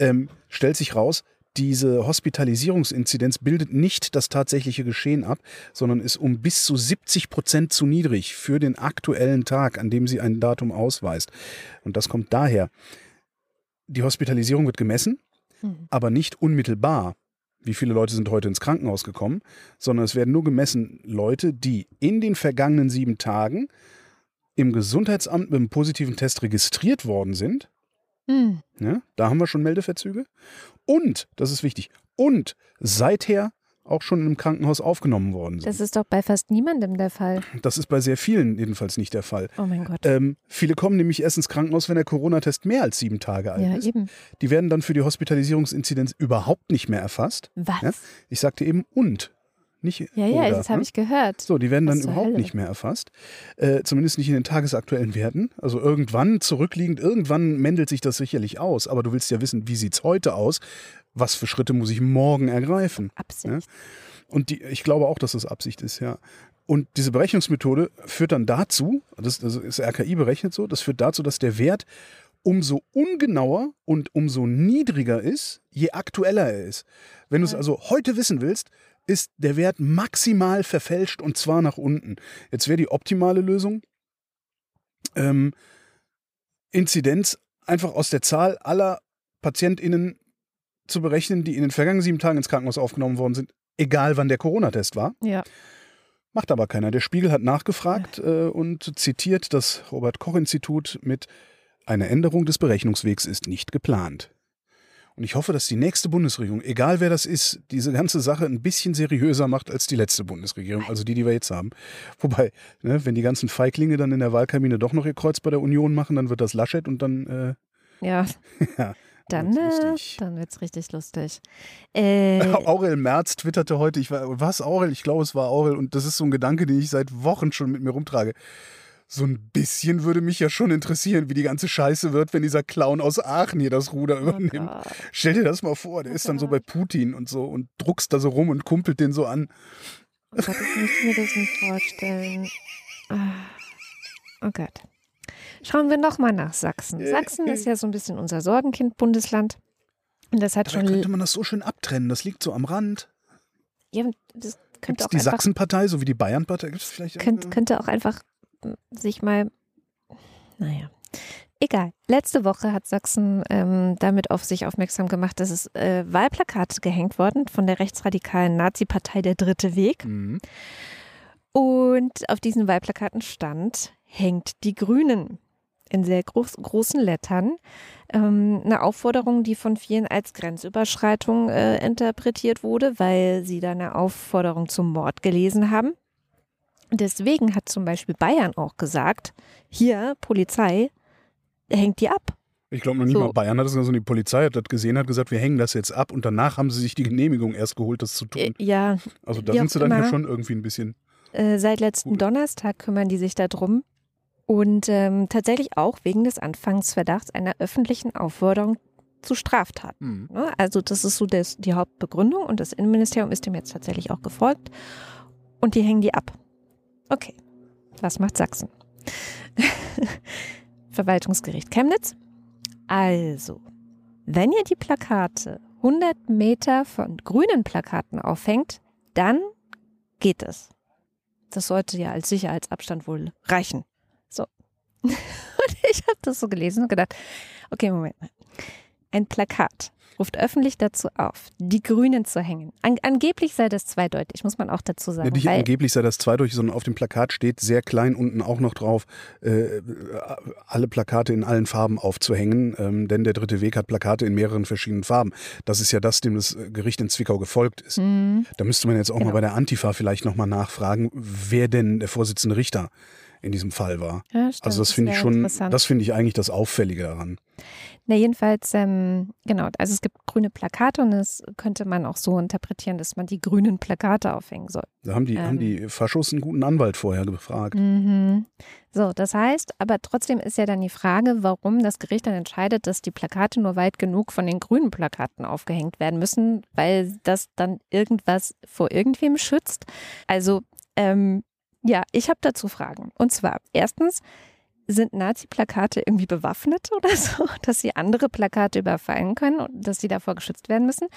Ähm, stellt sich raus, diese Hospitalisierungsinzidenz bildet nicht das tatsächliche Geschehen ab, sondern ist um bis zu 70 Prozent zu niedrig für den aktuellen Tag, an dem sie ein Datum ausweist. Und das kommt daher. Die Hospitalisierung wird gemessen, Mhm. aber nicht unmittelbar. Wie viele Leute sind heute ins Krankenhaus gekommen, sondern es werden nur gemessen Leute, die in den vergangenen sieben Tagen im Gesundheitsamt mit einem positiven Test registriert worden sind. Mhm. Ja, da haben wir schon Meldeverzüge. Und, das ist wichtig, und seither auch schon im Krankenhaus aufgenommen worden sind. Das ist doch bei fast niemandem der Fall. Das ist bei sehr vielen jedenfalls nicht der Fall. Oh mein Gott. Ähm, viele kommen nämlich erst ins Krankenhaus, wenn der Corona-Test mehr als sieben Tage alt ja, ist. eben. Die werden dann für die Hospitalisierungsinzidenz überhaupt nicht mehr erfasst. Was? Ja? Ich sagte eben und, nicht Ja, ja, oder, das habe ne? ich gehört. So, die werden dann Was überhaupt Hölle? nicht mehr erfasst. Äh, zumindest nicht in den tagesaktuellen Werten. Also irgendwann zurückliegend, irgendwann mändelt sich das sicherlich aus. Aber du willst ja wissen, wie sieht es heute aus? Was für Schritte muss ich morgen ergreifen? Absicht. Und die, ich glaube auch, dass das Absicht ist, ja. Und diese Berechnungsmethode führt dann dazu, das, das ist RKI berechnet so, das führt dazu, dass der Wert umso ungenauer und umso niedriger ist, je aktueller er ist. Wenn du es also heute wissen willst, ist der Wert maximal verfälscht und zwar nach unten. Jetzt wäre die optimale Lösung, ähm, Inzidenz einfach aus der Zahl aller PatientInnen zu berechnen, die in den vergangenen sieben Tagen ins Krankenhaus aufgenommen worden sind, egal wann der Corona-Test war. Ja. Macht aber keiner. Der Spiegel hat nachgefragt äh, und zitiert das Robert-Koch-Institut mit Eine Änderung des Berechnungswegs ist nicht geplant. Und ich hoffe, dass die nächste Bundesregierung, egal wer das ist, diese ganze Sache ein bisschen seriöser macht als die letzte Bundesregierung, also die, die wir jetzt haben. Wobei, ne, wenn die ganzen Feiglinge dann in der Wahlkabine doch noch ihr Kreuz bei der Union machen, dann wird das Laschet und dann äh, Ja. Ja, Dann, wird's äh, lustig. dann wird's richtig lustig. Äh, Aurel Merz twitterte heute, ich war, was Aurel? Ich glaube, es war Aurel und das ist so ein Gedanke, den ich seit Wochen schon mit mir rumtrage. So ein bisschen würde mich ja schon interessieren, wie die ganze Scheiße wird, wenn dieser Clown aus Aachen hier das Ruder übernimmt. Oh. Stell dir das mal vor, der ist dann so bei Putin und so und druckst da so rum und kumpelt den so an. Oh Gott, ich möchte mir das nicht vorstellen. Ah. Oh Gott. Schauen wir nochmal nach Sachsen. Sachsen ist ja so ein bisschen unser Sorgenkind-Bundesland. Und das hat Da schon. könnte man das so schön abtrennen, das liegt so am Rand. Ja, das könnte es auch die Sachsenpartei, so wie die Bayernpartei? Gibt es vielleicht Könnt, könnte auch einfach mm, sich mal, naja, egal. Letzte Woche hat Sachsen ähm, damit auf sich aufmerksam gemacht, dass es äh, Wahlplakate gehängt worden von der rechtsradikalen Nazi-Partei Der Dritte Weg. Mhm. Und auf diesen Wahlplakaten stand, hängt die Grünen in sehr groß, großen Lettern. Ähm, eine Aufforderung, die von vielen als Grenzüberschreitung äh, interpretiert wurde, weil sie da eine Aufforderung zum Mord gelesen haben. Deswegen hat zum Beispiel Bayern auch gesagt, hier, Polizei, hängt die ab. Ich glaube noch nicht So. mal Bayern hat es, sondern die Polizei hat das gesehen, hat gesagt, wir hängen das jetzt ab und danach haben sie sich die Genehmigung erst geholt, das zu tun. Ja, Also da sind sie dann ja immer. schon irgendwie ein bisschen. Äh, seit letzten Donnerstag kümmern die sich darum. Und ähm, tatsächlich auch wegen des Anfangsverdachts einer öffentlichen Aufforderung zu Straftaten. Ne? Also das ist so das, die Hauptbegründung und das Innenministerium ist dem jetzt tatsächlich auch gefolgt und die hängen die ab. Okay, was macht Sachsen? Verwaltungsgericht Chemnitz. Also, wenn ihr die Plakate 100 Meter von grünen Plakaten aufhängt, dann geht es. Das sollte ja als Sicherheitsabstand wohl reichen. Und ich habe das so gelesen und gedacht, okay, Moment mal. Ein Plakat ruft öffentlich dazu auf, die Grünen zu hängen. An angeblich sei das zweideutig, muss man auch dazu sagen. Ja, nicht angeblich sei das zweideutig, sondern auf dem Plakat steht sehr klein unten auch noch drauf, äh, alle Plakate in allen Farben aufzuhängen, ähm, denn der dritte Weg hat Plakate in mehreren verschiedenen Farben. Das ist ja das, dem das Gericht in Zwickau gefolgt ist. Da müsste man jetzt auch Genau. mal bei der Antifa vielleicht nochmal nachfragen, wer denn der Vorsitzende Richter in diesem Fall war. Ja, stimmt, also das finde ich schon, das finde ich eigentlich das Auffällige daran. Na, jedenfalls, ähm, genau, also es gibt grüne Plakate und das könnte man auch so interpretieren, dass man die grünen Plakate aufhängen soll. Da haben die, haben Ähm. die Faschos einen guten Anwalt vorher gefragt. Mhm. So, das heißt, aber trotzdem ist ja dann die Frage, warum das Gericht dann entscheidet, dass die Plakate nur weit genug von den grünen Plakaten aufgehängt werden müssen, weil das dann irgendwas vor irgendwem schützt. Also, ähm, ja, ich habe dazu Fragen. Und zwar, erstens, sind Nazi-Plakate irgendwie bewaffnet oder so, dass sie andere Plakate überfallen können und dass sie davor geschützt werden müssen?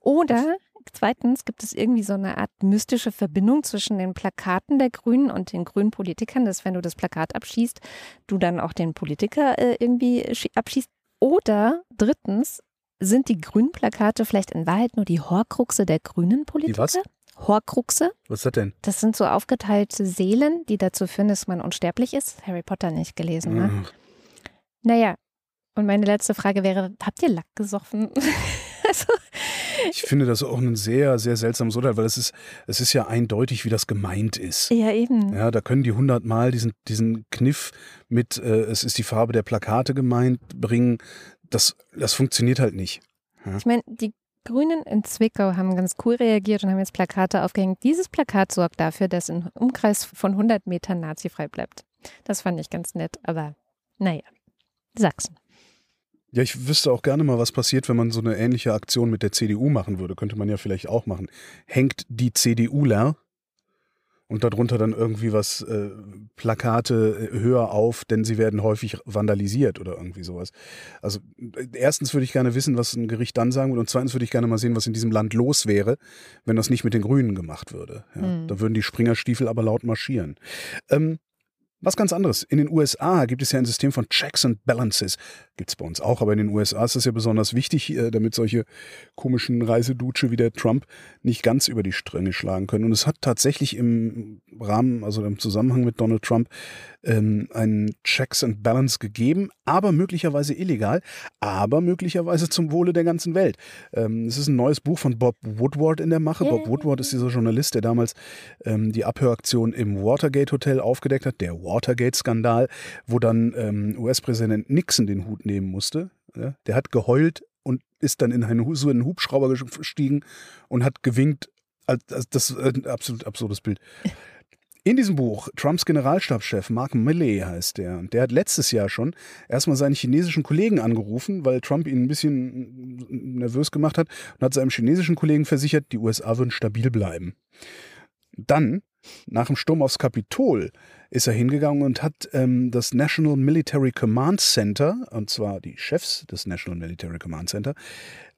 Oder zweitens, gibt es irgendwie so eine Art mystische Verbindung zwischen den Plakaten der Grünen und den grünen Politikern, dass wenn du das Plakat abschießt, du dann auch den Politiker äh, irgendwie schie- abschießt? Oder drittens, sind die grünen Plakate vielleicht in Wahrheit nur die Horcruxe der grünen Politiker? was? Horcruxe? Was ist das denn? Das sind so aufgeteilte Seelen, die dazu führen, dass man unsterblich ist. Harry Potter nicht gelesen, ne? Ach, Naja, und meine letzte Frage wäre, habt ihr Lack gesoffen? also, Ich finde das auch ein sehr, sehr seltsames Urteil, weil es ist, es ist ja eindeutig, wie das gemeint ist. ja, eben. Ja, da können die hundertmal diesen, diesen Kniff mit, äh, es ist die Farbe der Plakate gemeint, bringen. Das, das funktioniert halt nicht. Ich meine, die Grünen in Zwickau haben ganz cool reagiert und haben jetzt Plakate aufgehängt. Dieses Plakat sorgt dafür, dass ein Umkreis von 100 Metern nazifrei bleibt. Das fand ich ganz nett, aber naja. Sachsen. Ja, ich wüsste auch gerne mal, was passiert, wenn man so eine ähnliche Aktion mit der CDU machen würde. Könnte man ja vielleicht auch machen. Hängt die CDUler und darunter dann irgendwie was äh, Plakate äh, höher auf, denn sie werden häufig vandalisiert oder irgendwie sowas. Also äh, erstens würde ich gerne wissen, was ein Gericht dann sagen würde und zweitens würde ich gerne mal sehen, was in diesem Land los wäre, wenn das nicht mit den Grünen gemacht würde. Ja, Hm. Da würden die Springerstiefel aber laut marschieren. Ähm, was ganz anderes. In den USA gibt es ja ein System von Checks and Balances. Gibt es bei uns auch, aber in den USA ist das ja besonders wichtig, äh, damit solche komischen Reisedutsche wie der Trump nicht ganz über die Stränge schlagen können. Und es hat tatsächlich im Rahmen, also im Zusammenhang mit Donald Trump, ähm, einen Checks and Balance gegeben, aber möglicherweise illegal, aber möglicherweise zum Wohle der ganzen Welt. Ähm, es ist ein neues Buch von Bob Woodward in der Mache. Bob Woodward ist dieser Journalist, der damals ähm, die Abhöraktion im Watergate Hotel aufgedeckt hat, der Watergate-Skandal, wo dann ähm, US-Präsident Nixon den Hut nehmen musste. Ja? Der hat geheult und ist dann in einen, so in einen Hubschrauber gestiegen und hat gewinkt. Das ist ein absolut absurdes Bild. In diesem Buch, Trumps Generalstabschef Mark Milley heißt der, der hat letztes Jahr schon erstmal seinen chinesischen Kollegen angerufen, weil Trump ihn ein bisschen nervös gemacht hat und hat seinem chinesischen Kollegen versichert, die USA würden stabil bleiben. Dann, nach dem Sturm aufs Kapitol, ist er hingegangen und hat ähm, das National Military Command Center, und zwar die Chefs des National Military Command Center,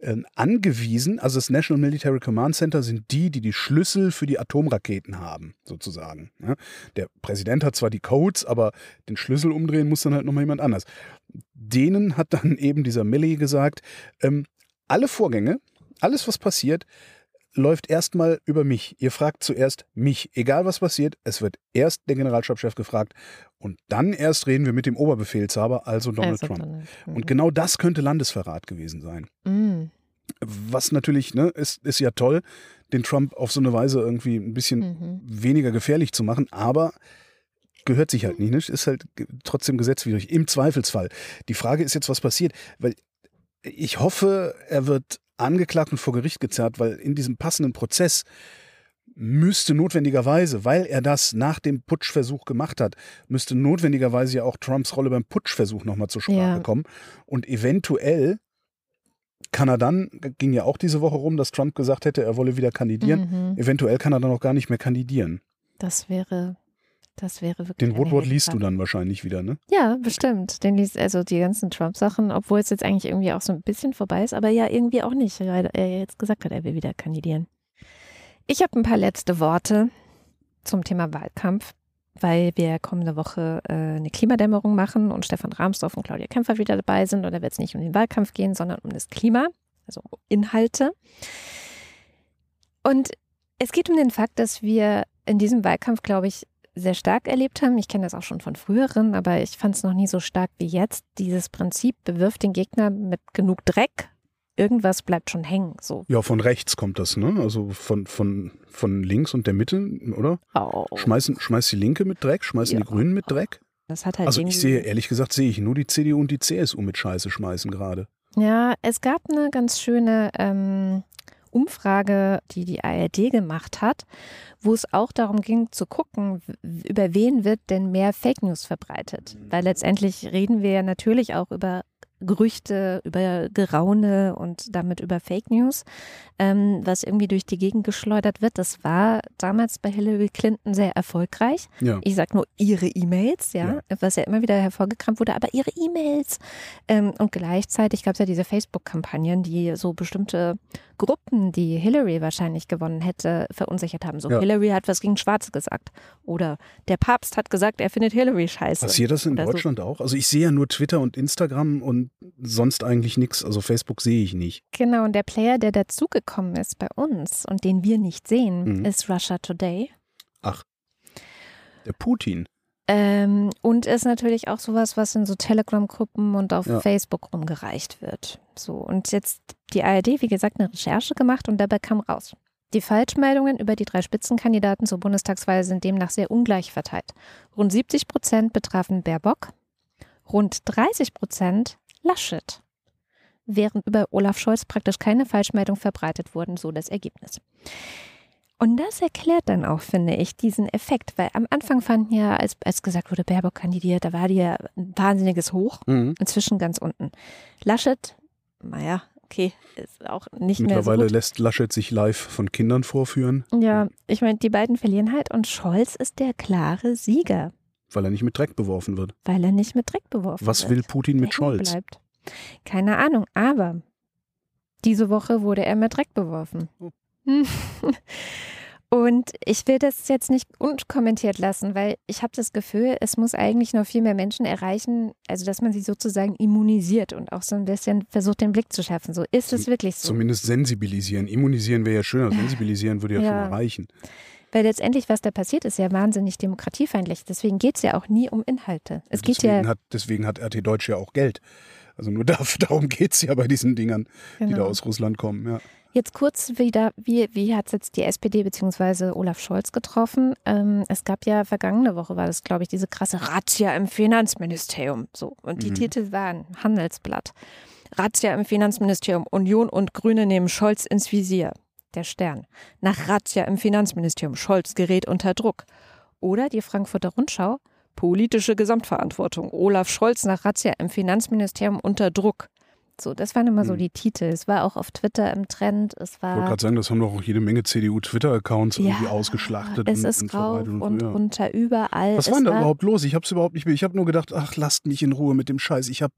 ähm, angewiesen, also das National Military Command Center sind die, die die Schlüssel für die Atomraketen haben, sozusagen. Ja? Der Präsident hat zwar die Codes, aber den Schlüssel umdrehen muss dann halt nochmal jemand anders. Denen hat dann eben dieser Milley gesagt, ähm, alle Vorgänge, alles was passiert, läuft erstmal über mich. Ihr fragt zuerst mich, egal was passiert, es wird erst der Generalstabschef gefragt und dann erst reden wir mit dem Oberbefehlshaber, also Donald Also Trump. Donald. Und genau das könnte Landesverrat gewesen sein. Mhm. Was natürlich, ne, ist, ist ja toll, den Trump auf so eine Weise irgendwie ein bisschen Mhm. weniger gefährlich zu machen, aber gehört sich halt nicht, ne? ist halt trotzdem gesetzwidrig, im Zweifelsfall. Die Frage ist jetzt, was passiert, weil ich hoffe, er wird angeklagt und vor Gericht gezerrt, weil in diesem passenden Prozess müsste notwendigerweise, weil er das nach dem Putschversuch gemacht hat, müsste notwendigerweise ja auch Trumps Rolle beim Putschversuch nochmal zur Sprache Ja. kommen. Und eventuell kann er dann, ging ja auch diese Woche rum, dass Trump gesagt hätte, er wolle wieder kandidieren. Mhm. Eventuell kann er dann auch gar nicht mehr kandidieren. Das wäre, das wäre wirklich. Den Woodward liest du dann wahrscheinlich wieder, ne? Ja, bestimmt. Den liest also die ganzen Trump-Sachen, obwohl es jetzt eigentlich irgendwie auch so ein bisschen vorbei ist, aber ja, irgendwie auch nicht, weil er jetzt gesagt hat, er will wieder kandidieren. Ich habe ein paar letzte Worte zum Thema Wahlkampf, weil wir kommende Woche äh, eine Klimadämmerung machen und Stefan Rahmsdorf und Claudia Kämpfer wieder dabei sind. Und da wird es nicht um den Wahlkampf gehen, sondern um das Klima, also um Inhalte. Und es geht um den Fakt, dass wir in diesem Wahlkampf, glaube ich, sehr stark erlebt haben. Ich kenne das auch schon von früheren, aber ich fand es noch nie so stark wie jetzt. Dieses Prinzip bewirft den Gegner mit genug Dreck. Irgendwas bleibt schon hängen. So. Ja, von rechts kommt das, ne? Also von, von, von links und der Mitte, oder? Oh. Schmeißen, schmeißt die Linke mit Dreck, schmeißen Ja. die Grünen mit Dreck? Das hat halt Also ich sehe, ehrlich gesagt, sehe ich nur die CDU und die CSU mit Scheiße schmeißen gerade. Ja, es gab eine ganz schöne ähm, Umfrage, die die ARD gemacht hat, wo es auch darum ging zu gucken, über wen wird denn mehr Fake News verbreitet. Weil letztendlich reden wir ja natürlich auch über Gerüchte, über Geraune und damit über Fake News, ähm, was irgendwie durch die Gegend geschleudert wird. Das war damals bei Hillary Clinton sehr erfolgreich. Ja. Ich sage nur ihre E-Mails, ja, was ja immer wieder hervorgekramt wurde, aber ihre E-Mails. Ähm, und gleichzeitig gab es ja diese Facebook-Kampagnen, die so bestimmte Gruppen, die Hillary wahrscheinlich gewonnen hätte, verunsichert haben. So, Ja. Hillary hat was gegen Schwarze gesagt. Oder der Papst hat gesagt, er findet Hillary scheiße. Passiert das in Oder so. Deutschland auch? Also ich sehe ja nur Twitter und Instagram und sonst eigentlich nichts. Also Facebook sehe ich nicht. Genau, und der Player, der dazugekommen ist bei uns und den wir nicht sehen, Mhm. ist Russia Today. Der Putin. Ähm, und ist natürlich auch sowas, was in so Telegram-Gruppen und auf Ja. Facebook rumgereicht wird. So, und jetzt die ARD, wie gesagt, eine Recherche gemacht und dabei kam raus. Die Falschmeldungen über die drei Spitzenkandidaten zur Bundestagswahl sind demnach sehr ungleich verteilt. Rund 70 Prozent betrafen Baerbock, rund 30 Prozent Laschet, während über Olaf Scholz praktisch keine Falschmeldung verbreitet wurden, so das Ergebnis. Und das erklärt dann auch, finde ich, diesen Effekt, weil am Anfang fanden ja, als, als gesagt wurde, Baerbock kandidiert, da war die ja ein wahnsinniges Hoch, Mhm. inzwischen ganz unten. Laschet, naja, okay, ist auch nicht mehr so Mittlerweile lässt Laschet sich live von Kindern vorführen, Ja, ich meine, die beiden verlieren halt und Scholz ist der klare Sieger, weil er nicht mit Dreck beworfen wird. weil er nicht mit Dreck beworfen Was wird. will Putin mit Scholz? Bleibt. Keine Ahnung, aber diese Woche wurde er mit Dreck beworfen. Oh. Und ich will das jetzt nicht unkommentiert lassen, weil ich habe das Gefühl, es muss eigentlich noch viel mehr Menschen erreichen, also dass man sie sozusagen immunisiert und auch so ein bisschen versucht, den Blick zu schärfen. So ist es wirklich so. Zumindest sensibilisieren. Immunisieren wäre ja schöner. Sensibilisieren würde ja, Ja. schon reichen. Weil letztendlich, was da passiert, ist ja wahnsinnig demokratiefeindlich. Deswegen geht es ja auch nie um Inhalte. Es geht deswegen, ja. hat, deswegen hat RT Deutsch ja auch Geld. Also nur da, darum geht es ja bei diesen Dingern, die da Genau. aus Russland kommen. Ja. Jetzt kurz wieder, wie, wie hat es jetzt die SPD bzw. Olaf Scholz getroffen? Ähm, es gab ja vergangene Woche, war das, glaube ich, diese krasse Razzia im Finanzministerium. So. Und die Mhm. Titel waren Handelsblatt. Razzia im Finanzministerium. Union und Grüne nehmen Scholz ins Visier. Der Stern. Nach Razzia im Finanzministerium. Scholz gerät unter Druck. Oder die Frankfurter Rundschau. Politische Gesamtverantwortung. Olaf Scholz nach Razzia im Finanzministerium unter Druck. So, das waren immer so Mhm. die Titel. Es war auch auf Twitter im Trend. Es Ich wollte war. gerade sagen, das haben doch auch jede Menge CDU-Twitter-Accounts irgendwie Ja, ausgeschlachtet. Es und, ist und rauf verbreitet und ja. runter überall. Was war denn da war, überhaupt los? Ich habe es überhaupt nicht mehr. Ich habe nur gedacht, ach, lasst mich in Ruhe mit dem Scheiß. Ich habe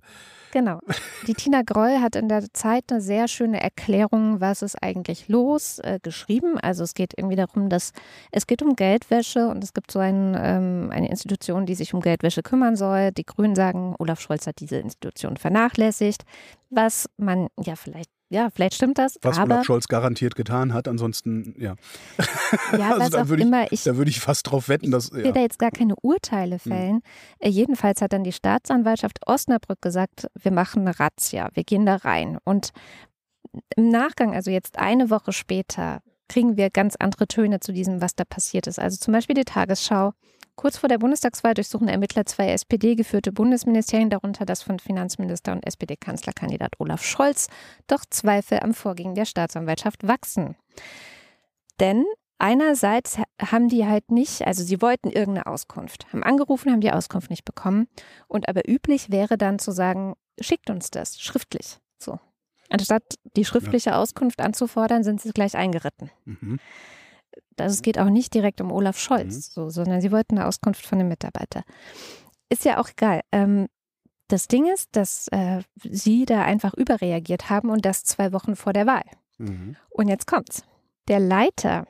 Genau. Die Tina Groll hat in der Zeit eine sehr schöne Erklärung, was ist eigentlich los, äh, geschrieben. Also es geht irgendwie darum, dass es geht um Geldwäsche und es gibt so ein, ähm, eine Institution, die sich um Geldwäsche kümmern soll. Die Grünen sagen, Olaf Scholz hat diese Institution vernachlässigt, was man ja vielleicht, ja, vielleicht stimmt das, was aber Olaf Scholz garantiert getan hat. Ansonsten, ja, ja, also was da auch würde ich- immer ich da würde ich fast drauf wetten, dass. Ich will Ja. da jetzt gar keine Urteile fällen. Äh, jedenfalls hat dann die Staatsanwaltschaft Osnabrück gesagt, wir machen eine Razzia, wir gehen da rein. Und im Nachgang, also jetzt eine Woche später, kriegen wir ganz andere Töne zu diesem, was da passiert ist. Also zum Beispiel die Tagesschau. Kurz vor der Bundestagswahl durchsuchen Ermittler zwei SPD-geführte Bundesministerien, darunter das von Finanzminister und SPD-Kanzlerkandidat Olaf Scholz. Doch Zweifel am Vorgehen der Staatsanwaltschaft wachsen. Denn einerseits haben die halt nicht, also sie wollten irgendeine Auskunft, haben angerufen, haben die Auskunft nicht bekommen. Und aber üblich wäre dann zu sagen, schickt uns das schriftlich. So. Anstatt die schriftliche Auskunft anzufordern, sind sie gleich eingeritten. Mhm. Also es geht auch nicht direkt um Olaf Scholz, Mhm. so, sondern sie wollten eine Auskunft von dem Mitarbeiter. Ist ja auch egal. Ähm, das Ding ist, dass äh, sie da einfach überreagiert haben und das zwei Wochen vor der Wahl. Mhm. Und jetzt kommt's. Der Leiter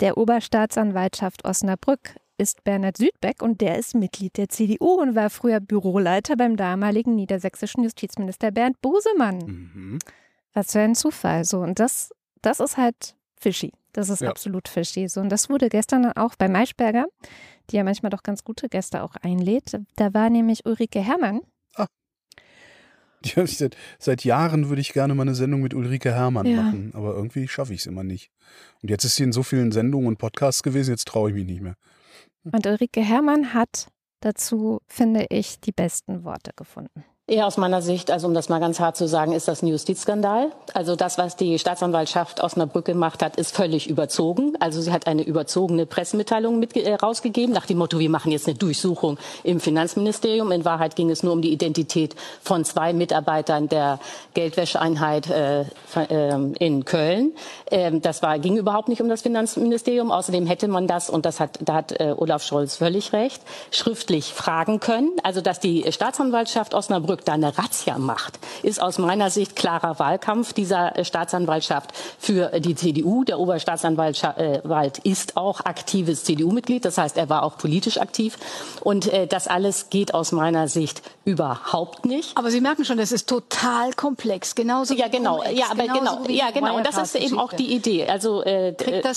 der Oberstaatsanwaltschaft Osnabrück ist Bernhard Südbeck und der ist Mitglied der CDU und war früher Büroleiter beim damaligen niedersächsischen Justizminister Bernd Bosemann. Mhm. Was für ein Zufall. So, und das, das ist halt fishy. Das ist Ja. absolut fishy. So, und das wurde gestern auch bei Maischberger, die ja manchmal doch ganz gute Gäste auch einlädt. Da war nämlich Ulrike Herrmann. Hab ich seit, seit Jahren würde ich gerne mal eine Sendung mit Ulrike Herrmann Ja. machen, aber irgendwie schaffe ich es immer nicht. Und jetzt ist sie in so vielen Sendungen und Podcasts gewesen, jetzt traue ich mich nicht mehr. Und Ulrike Herrmann hat dazu, finde ich, die besten Worte gefunden. Ja, aus meiner Sicht, also um das mal ganz hart zu sagen, ist das ein Justizskandal. Also das, was die Staatsanwaltschaft Osnabrück gemacht hat, ist völlig überzogen. Also sie hat eine überzogene Pressemitteilung mit, äh, rausgegeben, nach dem Motto, wir machen jetzt eine Durchsuchung im Finanzministerium. In Wahrheit ging es nur um die Identität von zwei Mitarbeitern der Geldwäscheeinheit äh, ähm, in Köln. Ähm, das war, ging überhaupt nicht um das Finanzministerium. Außerdem hätte man das, und das hat, da hat äh, Olaf Scholz völlig recht, schriftlich fragen können. Also dass die Staatsanwaltschaft Osnabrück da eine Razzia macht, ist aus meiner Sicht klarer Wahlkampf dieser äh, Staatsanwaltschaft für die CDU. Der Oberstaatsanwalt äh, ist auch aktives CDU-Mitglied, das heißt, er war auch politisch aktiv. Und äh, das alles geht aus meiner Sicht überhaupt nicht. Aber Sie merken schon, das ist total komplex. Genauso Ja, genau, Cum-Ex, ja, aber genauso genau, wie ja, genau. Und das ist eben auch die Idee. Also äh,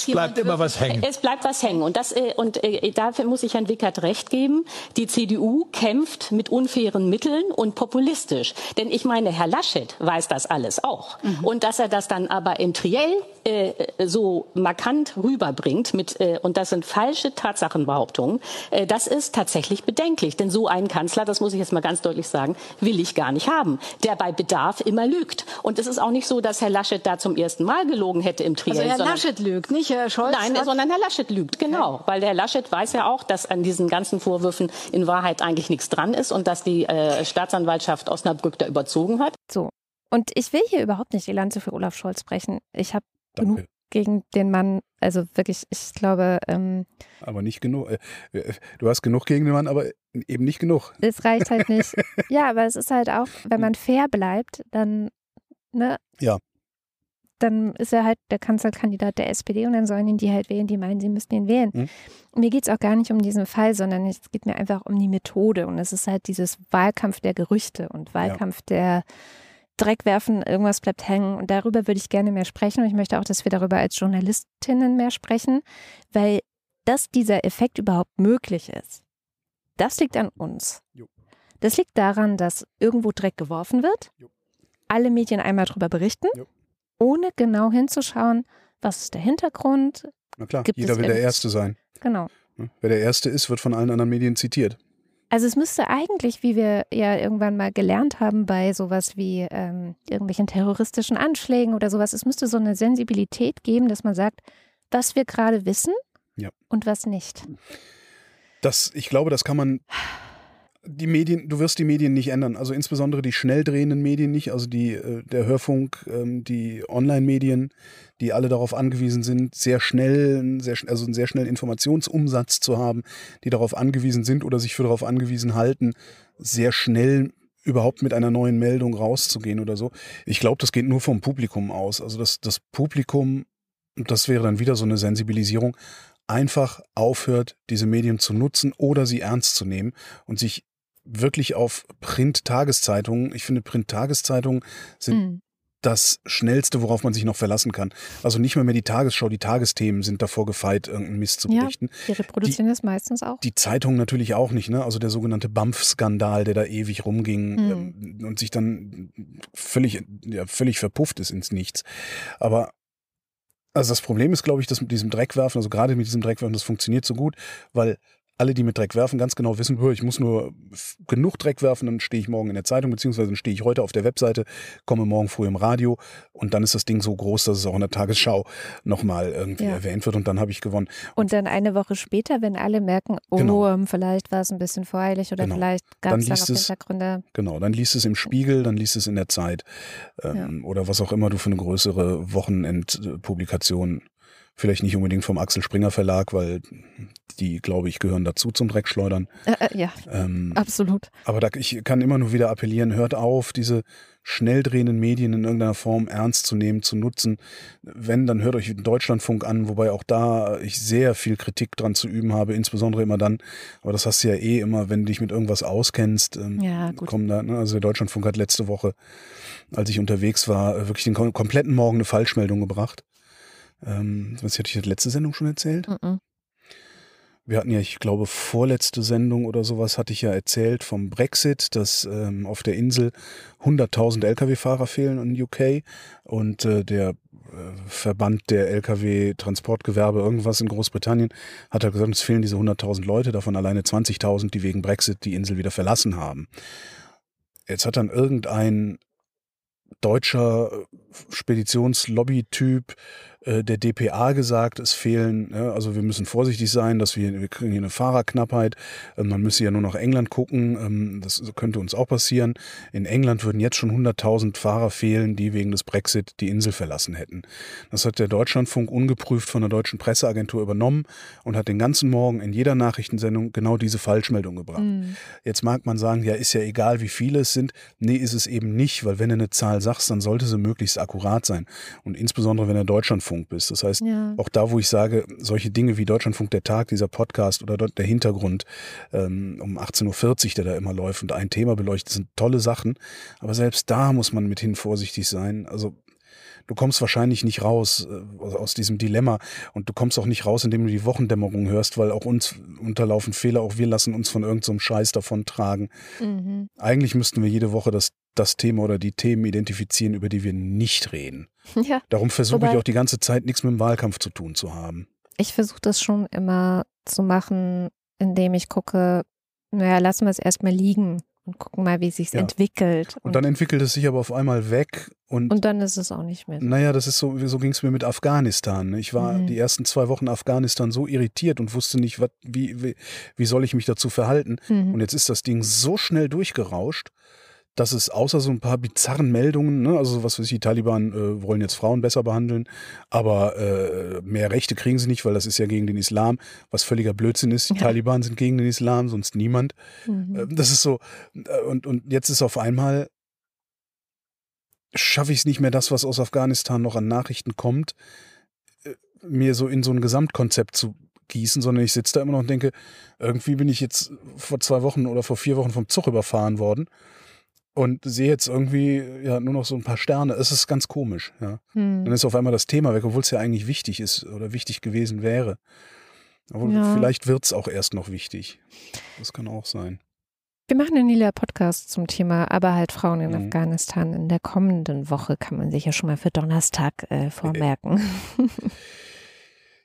Bleibt immer was hängen. es bleibt was hängen. Und, das, äh, und äh, dafür muss ich Herrn Wickert recht geben. Die CDU kämpft mit unfairen Mitteln und populistisch. Denn ich meine, Herr Laschet weiß das alles auch. Und dass er das dann aber in Triell äh, so markant rüberbringt, mit, äh, und das sind falsche Tatsachenbehauptungen, äh, das ist tatsächlich bedenklich. Denn so einen Kanzler, das muss ich jetzt mal ganz deutlich sagen, will ich gar nicht haben, der bei Bedarf immer lügt. Und es ist auch nicht so, dass Herr Laschet da zum ersten Mal gelogen hätte im Triell. Also Herr Laschet lügt, nicht Herr Scholz. Nein, sondern Herr Laschet lügt, genau. Weil der Herr Laschet weiß ja auch, dass an diesen ganzen Vorwürfen in Wahrheit eigentlich nichts dran ist und dass die äh, Staatsanwaltschaft Osnabrück da überzogen hat. So. Und ich will hier überhaupt nicht die Lanze für Olaf Scholz brechen. Ich habe genug gegen den Mann, also wirklich, ich glaube, ähm, Aber nicht genug. Äh, äh, Du hast genug gegen den Mann, aber eben nicht genug. es reicht halt nicht. ja, aber es ist halt auch, wenn man fair bleibt, dann, ne? Ja. Dann ist er halt der Kanzlerkandidat der SPD und dann sollen ihn die halt wählen, die meinen, sie müssten ihn wählen. Mhm. Mir geht es auch gar nicht um diesen Fall, sondern es geht mir einfach um die Methode. Und es ist halt dieses Wahlkampf der Gerüchte und Wahlkampf der Dreck werfen, irgendwas bleibt hängen. Und darüber würde ich gerne mehr sprechen. Und ich möchte auch, dass wir darüber als Journalistinnen mehr sprechen, weil dass dieser Effekt überhaupt möglich ist, das liegt an uns. Jo. Das liegt daran, dass irgendwo Dreck geworfen wird, Jo. alle Medien einmal darüber berichten, Jo. Ohne genau hinzuschauen, was ist der Hintergrund. Na klar, Gibt jeder will der Erste sein. Genau. Ne? Wer der Erste ist, wird von allen anderen Medien zitiert. Also es müsste eigentlich, wie wir ja irgendwann mal gelernt haben bei sowas wie ähm, irgendwelchen terroristischen Anschlägen oder sowas, es müsste so eine Sensibilität geben, dass man sagt, was wir gerade wissen Ja. und was nicht. Das, ich glaube, das kann man. Die Medien, du wirst die Medien nicht ändern. Also insbesondere die schnell drehenden Medien nicht, also die, äh, der Hörfunk, ähm, die Online-Medien, die alle darauf angewiesen sind, sehr schnell, sehr, also einen sehr schnellen Informationsumsatz zu haben, die darauf angewiesen sind oder sich für darauf angewiesen halten, sehr schnell überhaupt mit einer neuen Meldung rauszugehen oder so. Ich glaube, das geht nur vom Publikum aus. Also das, das Publikum, das wäre dann wieder so eine Sensibilisierung, einfach aufhört, diese Medien zu nutzen oder sie ernst zu nehmen und sich wirklich auf Print-Tageszeitungen, ich finde Print-Tageszeitungen sind Hm. das Schnellste, worauf man sich noch verlassen kann. Also nicht mehr mehr die Tagesschau, die Tagesthemen sind davor gefeit, irgendeinen Mist zu Ja. berichten. Die reproduzieren das meistens auch. Die Zeitung natürlich auch nicht, ne? Also der sogenannte BAMF-Skandal, der da ewig rumging Mhm. ähm, und sich dann völlig, ja, völlig verpufft ist ins Nichts. Aber also das Problem ist, glaube ich, dass mit diesem Dreckwerfen, also gerade mit diesem Dreckwerfen, das funktioniert so gut, weil alle, die mit Dreck werfen, ganz genau wissen, "Hör, ich muss nur genug Dreck werfen, dann stehe ich morgen in der Zeitung, beziehungsweise dann stehe ich heute auf der Webseite, komme morgen früh im Radio und dann ist das Ding so groß, dass es auch in der Tagesschau nochmal irgendwie Ja. erwähnt wird und dann habe ich gewonnen. Und dann eine Woche später, wenn alle merken, oh, Genau. ähm, vielleicht war es ein bisschen voreilig oder Genau. vielleicht gab es da noch liest es- Hintergründe. Genau, dann liest es im Spiegel, dann liest es in der Zeit ähm, oder was auch immer du für eine größere Wochenendpublikation, vielleicht nicht unbedingt vom Axel Springer Verlag, weil die, glaube ich, gehören dazu zum Dreckschleudern. Äh, äh, ja, Ähm, absolut. aber da, ich kann immer nur wieder appellieren, hört auf, diese schnell drehenden Medien in irgendeiner Form ernst zu nehmen, zu nutzen. Wenn, dann hört euch den Deutschlandfunk an, wobei auch da ich sehr viel Kritik dran zu üben habe, insbesondere immer dann, aber das hast du ja eh immer, wenn du dich mit irgendwas auskennst, ähm, Ja, gut. kommen da, ne? also der Deutschlandfunk hat letzte Woche, als ich unterwegs war, äh, wirklich den kom kompletten Morgen eine Falschmeldung gebracht. Ähm, was hatte ich in der letzte Sendung schon erzählt? Mhm. Wir hatten ja, ich glaube, vorletzte Sendung oder sowas hatte ich ja erzählt vom Brexit, dass ähm, auf der Insel 100.000 Lkw-Fahrer fehlen in UK und äh, der äh, Verband der Lkw-Transportgewerbe, irgendwas in Großbritannien, hat halt gesagt, es fehlen diese 100.000 Leute, davon alleine 20.000, die wegen Brexit die Insel wieder verlassen haben. Jetzt hat dann irgendein deutscher Speditionslobby-Typ äh, der DPA gesagt, es fehlen, ja, also wir müssen vorsichtig sein, dass wir, wir kriegen hier eine Fahrerknappheit, ähm, man müsse ja nur nach England gucken, ähm, das könnte uns auch passieren. In England würden jetzt schon 100.000 Fahrer fehlen, die wegen des Brexit die Insel verlassen hätten. Das hat der Deutschlandfunk ungeprüft von der deutschen Presseagentur übernommen und hat den ganzen Morgen in jeder Nachrichtensendung genau diese Falschmeldung gebracht. Mhm. Jetzt mag man sagen, ja, ist ja egal, wie viele es sind. Nee, ist es eben nicht, weil wenn du eine Zahl sagst, dann sollte sie möglichst akkurat sein. Und insbesondere, wenn du Deutschlandfunk bist. Das heißt, Ja. auch da, wo ich sage, solche Dinge wie Deutschlandfunk der Tag, dieser Podcast oder dort der Hintergrund ähm, um 18.40 Uhr, der da immer läuft und ein Thema beleuchtet, sind tolle Sachen. Aber selbst da muss man mithin vorsichtig sein. Also du kommst wahrscheinlich nicht raus äh, aus- diesem Dilemma und du kommst auch nicht raus, indem du die Wochendämmerung hörst, weil auch uns unterlaufen Fehler, auch wir lassen uns von irgendeinem Scheiß davon tragen. Mhm. Eigentlich müssten wir jede Woche das, das Thema oder die Themen identifizieren, über die wir nicht reden. Ja, Darum versuche ich auch die ganze Zeit nichts mit dem Wahlkampf zu tun zu haben. ich versuche das schon immer zu machen, indem ich gucke, naja, lassen wir es erstmal liegen und gucken mal, wie sich Ja. entwickelt. Und dann entwickelt es sich aber auf einmal weg und, und dann ist es auch nicht mehr so. naja, das ist so, so ging es mir mit Afghanistan. ne? Ich war Mhm. die ersten zwei Wochen Afghanistan so irritiert und wusste nicht, wat, wie, wie, wie soll ich mich dazu verhalten. Mhm. Und jetzt ist das Ding so schnell durchgerauscht, dass es außer so ein paar bizarren Meldungen, ne, also was weiß ich, die Taliban äh, wollen jetzt Frauen besser behandeln, aber äh, mehr Rechte kriegen sie nicht, weil das ist ja gegen den Islam, was völliger Blödsinn ist. Die Ja. Taliban sind gegen den Islam, sonst niemand. Mhm. Ähm, Das ist so, äh, und, und jetzt ist auf einmal, schaffe ich es nicht mehr, das, was aus Afghanistan noch an Nachrichten kommt, äh, mir so in so ein Gesamtkonzept zu gießen, sondern ich sitze da immer noch und denke, irgendwie bin ich jetzt vor zwei Wochen oder vor vier Wochen vom Zug überfahren worden und sehe jetzt irgendwie ja nur noch so ein paar Sterne. Es ist ganz komisch, ja. Hm. Dann ist auf einmal das Thema weg, obwohl es ja eigentlich wichtig ist oder wichtig gewesen wäre. Aber Ja. vielleicht wird es auch erst noch wichtig. Das kann auch sein. Wir machen einen Lila Podcast zum Thema, aber halt Frauen in Mhm. Afghanistan. In der kommenden Woche kann man sich ja schon mal für Donnerstag äh, vormerken.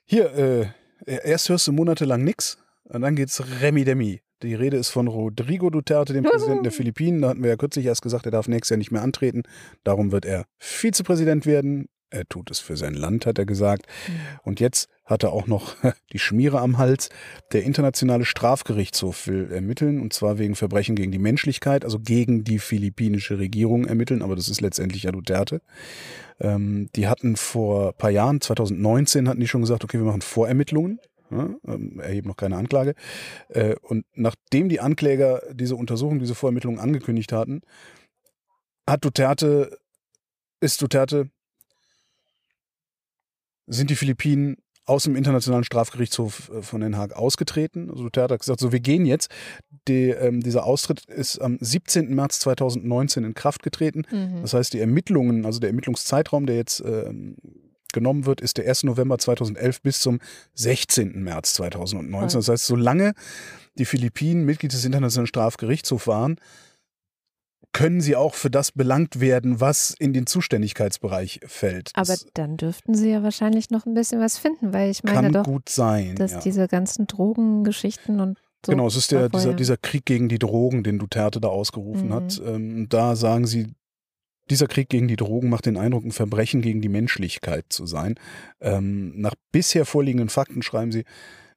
Hier, äh, erst hörst du monatelang nix und dann geht's Remi Demi. Die Rede ist von Rodrigo Duterte, dem Präsidenten der Philippinen. Da hatten wir ja kürzlich erst gesagt, er darf nächstes Jahr nicht mehr antreten. Darum wird er Vizepräsident werden. Er tut es für sein Land, hat er gesagt. Und jetzt hat er auch noch die Schmiere am Hals. Der Internationale Strafgerichtshof will ermitteln, und zwar wegen Verbrechen gegen die Menschlichkeit, also gegen die philippinische Regierung ermitteln, aber das ist letztendlich ja Duterte. Ähm, die hatten vor ein paar Jahren, 2019, hatten die schon gesagt, okay, wir machen Vorermittlungen. Ja, ähm, erheben noch keine Anklage. Äh, und nachdem die Ankläger diese Untersuchung, diese Vorermittlungen angekündigt hatten, hat Duterte, ist Duterte, sind die Philippinen aus dem Internationalen Strafgerichtshof äh, von Den Haag ausgetreten. Also Duterte hat gesagt, so wir gehen jetzt. Die, ähm, dieser Austritt ist am 17. März 2019 in Kraft getreten. Mhm. Das heißt, die Ermittlungen, also der Ermittlungszeitraum, der jetzt ähm, genommen wird, ist der 1. November 2011 bis zum 16. März 2019. Das heißt, solange die Philippinen Mitglied des Internationalen Strafgerichtshofs waren, können sie auch für das belangt werden, was in den Zuständigkeitsbereich fällt. Aber das dann dürften sie ja wahrscheinlich noch ein bisschen was finden, weil ich meine kann doch, gut sein. dass ja. diese ganzen Drogengeschichten und so. Genau, es ist der, dieser, dieser Krieg gegen die Drogen, den Duterte da ausgerufen Mhm. hat. Ähm, da sagen sie, dieser Krieg gegen die Drogen macht den Eindruck, ein Verbrechen gegen die Menschlichkeit zu sein. Ähm, nach bisher vorliegenden Fakten schreiben sie,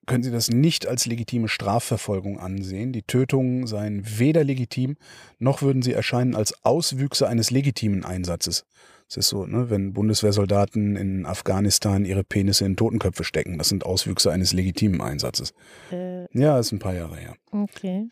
können sie das nicht als legitime Strafverfolgung ansehen. Die Tötungen seien weder legitim, noch würden sie erscheinen als Auswüchse eines legitimen Einsatzes. Es ist so, ne, wenn Bundeswehrsoldaten in Afghanistan ihre Penisse in Totenköpfe stecken, das sind Auswüchse eines legitimen Einsatzes. Äh, Ja, ist ein paar Jahre her. okay.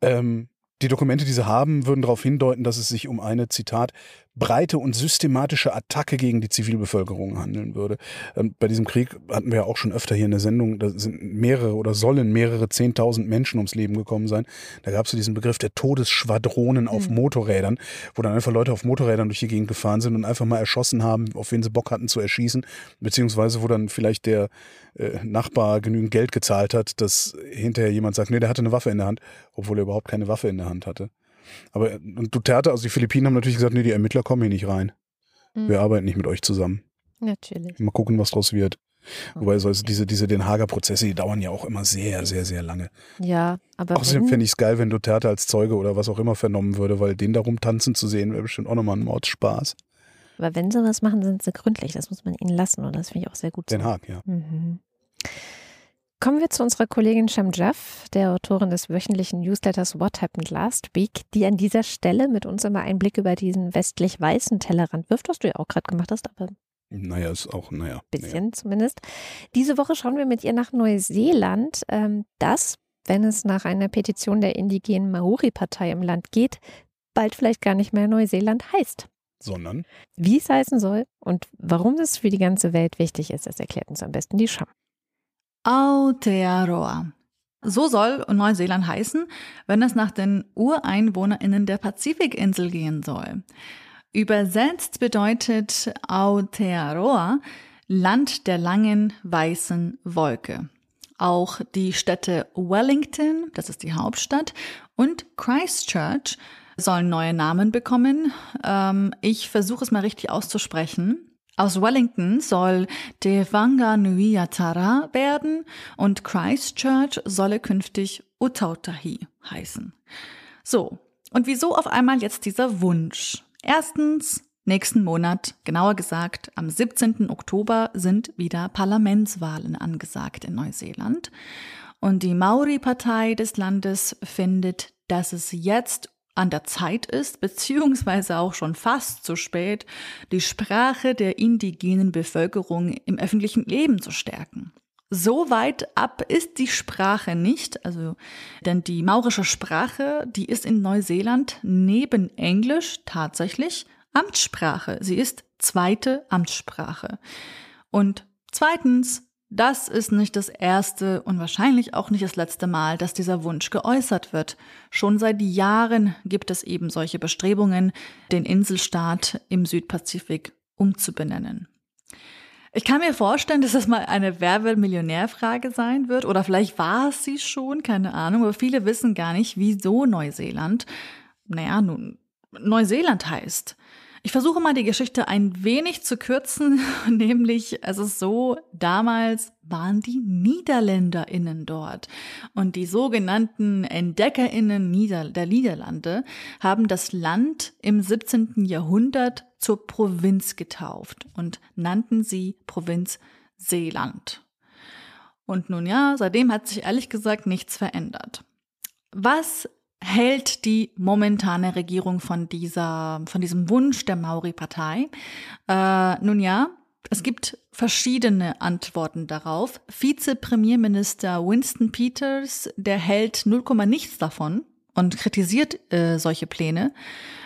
Ähm, die Dokumente, die sie haben, würden darauf hindeuten, dass es sich um eine, Zitat, breite und systematische Attacke gegen die Zivilbevölkerung handeln würde. Ähm, bei diesem Krieg hatten wir ja auch schon öfter hier in der Sendung, da sind mehrere oder sollen mehrere Zehntausend Menschen ums Leben gekommen sein. Da gab es so diesen Begriff der Todesschwadronen auf Motorrädern, wo dann einfach Leute auf Motorrädern durch die Gegend gefahren sind und einfach mal erschossen haben, auf wen sie Bock hatten zu erschießen, beziehungsweise wo dann vielleicht der äh, Nachbar genügend Geld gezahlt hat, dass hinterher jemand sagt, nee, der hatte eine Waffe in der Hand, obwohl er überhaupt keine Waffe in der Hand hatte. Aber äh, und Duterte, also die Philippinen haben natürlich gesagt, nee, die Ermittler kommen hier nicht rein. Mhm. Wir arbeiten nicht mit euch zusammen. Natürlich. Mal gucken, was draus wird. Wobei so, also diese, diese Den Haager Prozesse, die dauern ja auch immer sehr, sehr, sehr lange. Ja, aber Außerdem fände ich es geil, wenn Duterte als Zeuge oder was auch immer vernommen würde, weil den darum tanzen zu sehen, wäre bestimmt auch nochmal ein Mordspaß. aber wenn sie was machen, sind sie gründlich. Das muss man ihnen lassen und das finde ich auch sehr gut. Den so. Haag, ja. Mhm. Kommen wir zu unserer Kollegin Shem Jaff, der Autorin des wöchentlichen Newsletters What Happened Last Week, die an dieser Stelle mit uns immer einen Blick über diesen westlich-weißen Tellerrand wirft, was du ja auch gerade gemacht hast, aber Naja, ist auch, naja. bisschen zumindest. Diese Woche schauen wir mit ihr nach Neuseeland, ähm, das, wenn es nach einer Petition der indigenen Maori-Partei im Land geht, bald vielleicht gar nicht mehr Neuseeland heißt. Sondern, Wie es heißen soll und warum es für die ganze Welt wichtig ist, das erklärt uns am besten die Scham. Aotearoa. So soll Neuseeland heißen, wenn es nach den UreinwohnerInnen der Pazifikinsel gehen soll. Übersetzt bedeutet Aotearoa Land der langen weißen Wolke. Auch die Städte Wellington, das ist die Hauptstadt, und Christchurch sollen neue Namen bekommen. Ähm, ich versuche es mal richtig auszusprechen. Aus Wellington soll Te Whanganui-Atara werden und Christchurch solle künftig Utautahi heißen. So, und wieso auf einmal jetzt dieser Wunsch? Erstens, nächsten Monat, genauer gesagt am 17. Oktober, sind wieder Parlamentswahlen angesagt in Neuseeland. Und die Maori-Partei des Landes findet, dass es jetzt an der Zeit ist, beziehungsweise auch schon fast zu spät, die Sprache der indigenen Bevölkerung im öffentlichen Leben zu stärken. So weit ab ist die Sprache nicht, also, denn die maurische Sprache, die ist in Neuseeland neben Englisch tatsächlich Amtssprache. Sie ist zweite Amtssprache. Und zweitens, das ist nicht das erste und wahrscheinlich auch nicht das letzte Mal, dass dieser Wunsch geäußert wird. Schon seit Jahren gibt es eben solche Bestrebungen, den Inselstaat im Südpazifik umzubenennen. Ich kann mir vorstellen, dass das mal eine Werbe-Millionär-Frage sein wird oder vielleicht war es sie schon, keine Ahnung, aber viele wissen gar nicht, wieso Neuseeland, naja, nun, Neuseeland heißt. Ich versuche mal die Geschichte ein wenig zu kürzen, nämlich es ist so, damals waren die NiederländerInnen dort und die sogenannten EntdeckerInnen der Niederlande haben das Land im 17. Jahrhundert zur Provinz getauft und nannten sie Provinz Seeland. Und nun ja, seitdem hat sich ehrlich gesagt nichts verändert. Was hält die momentane Regierung von dieser, von diesem Wunsch der Maori-Partei? Äh, nun ja, es gibt verschiedene Antworten darauf. Vizepremierminister Winston Peters, der hält 0, nichts davon und kritisiert äh, solche Pläne.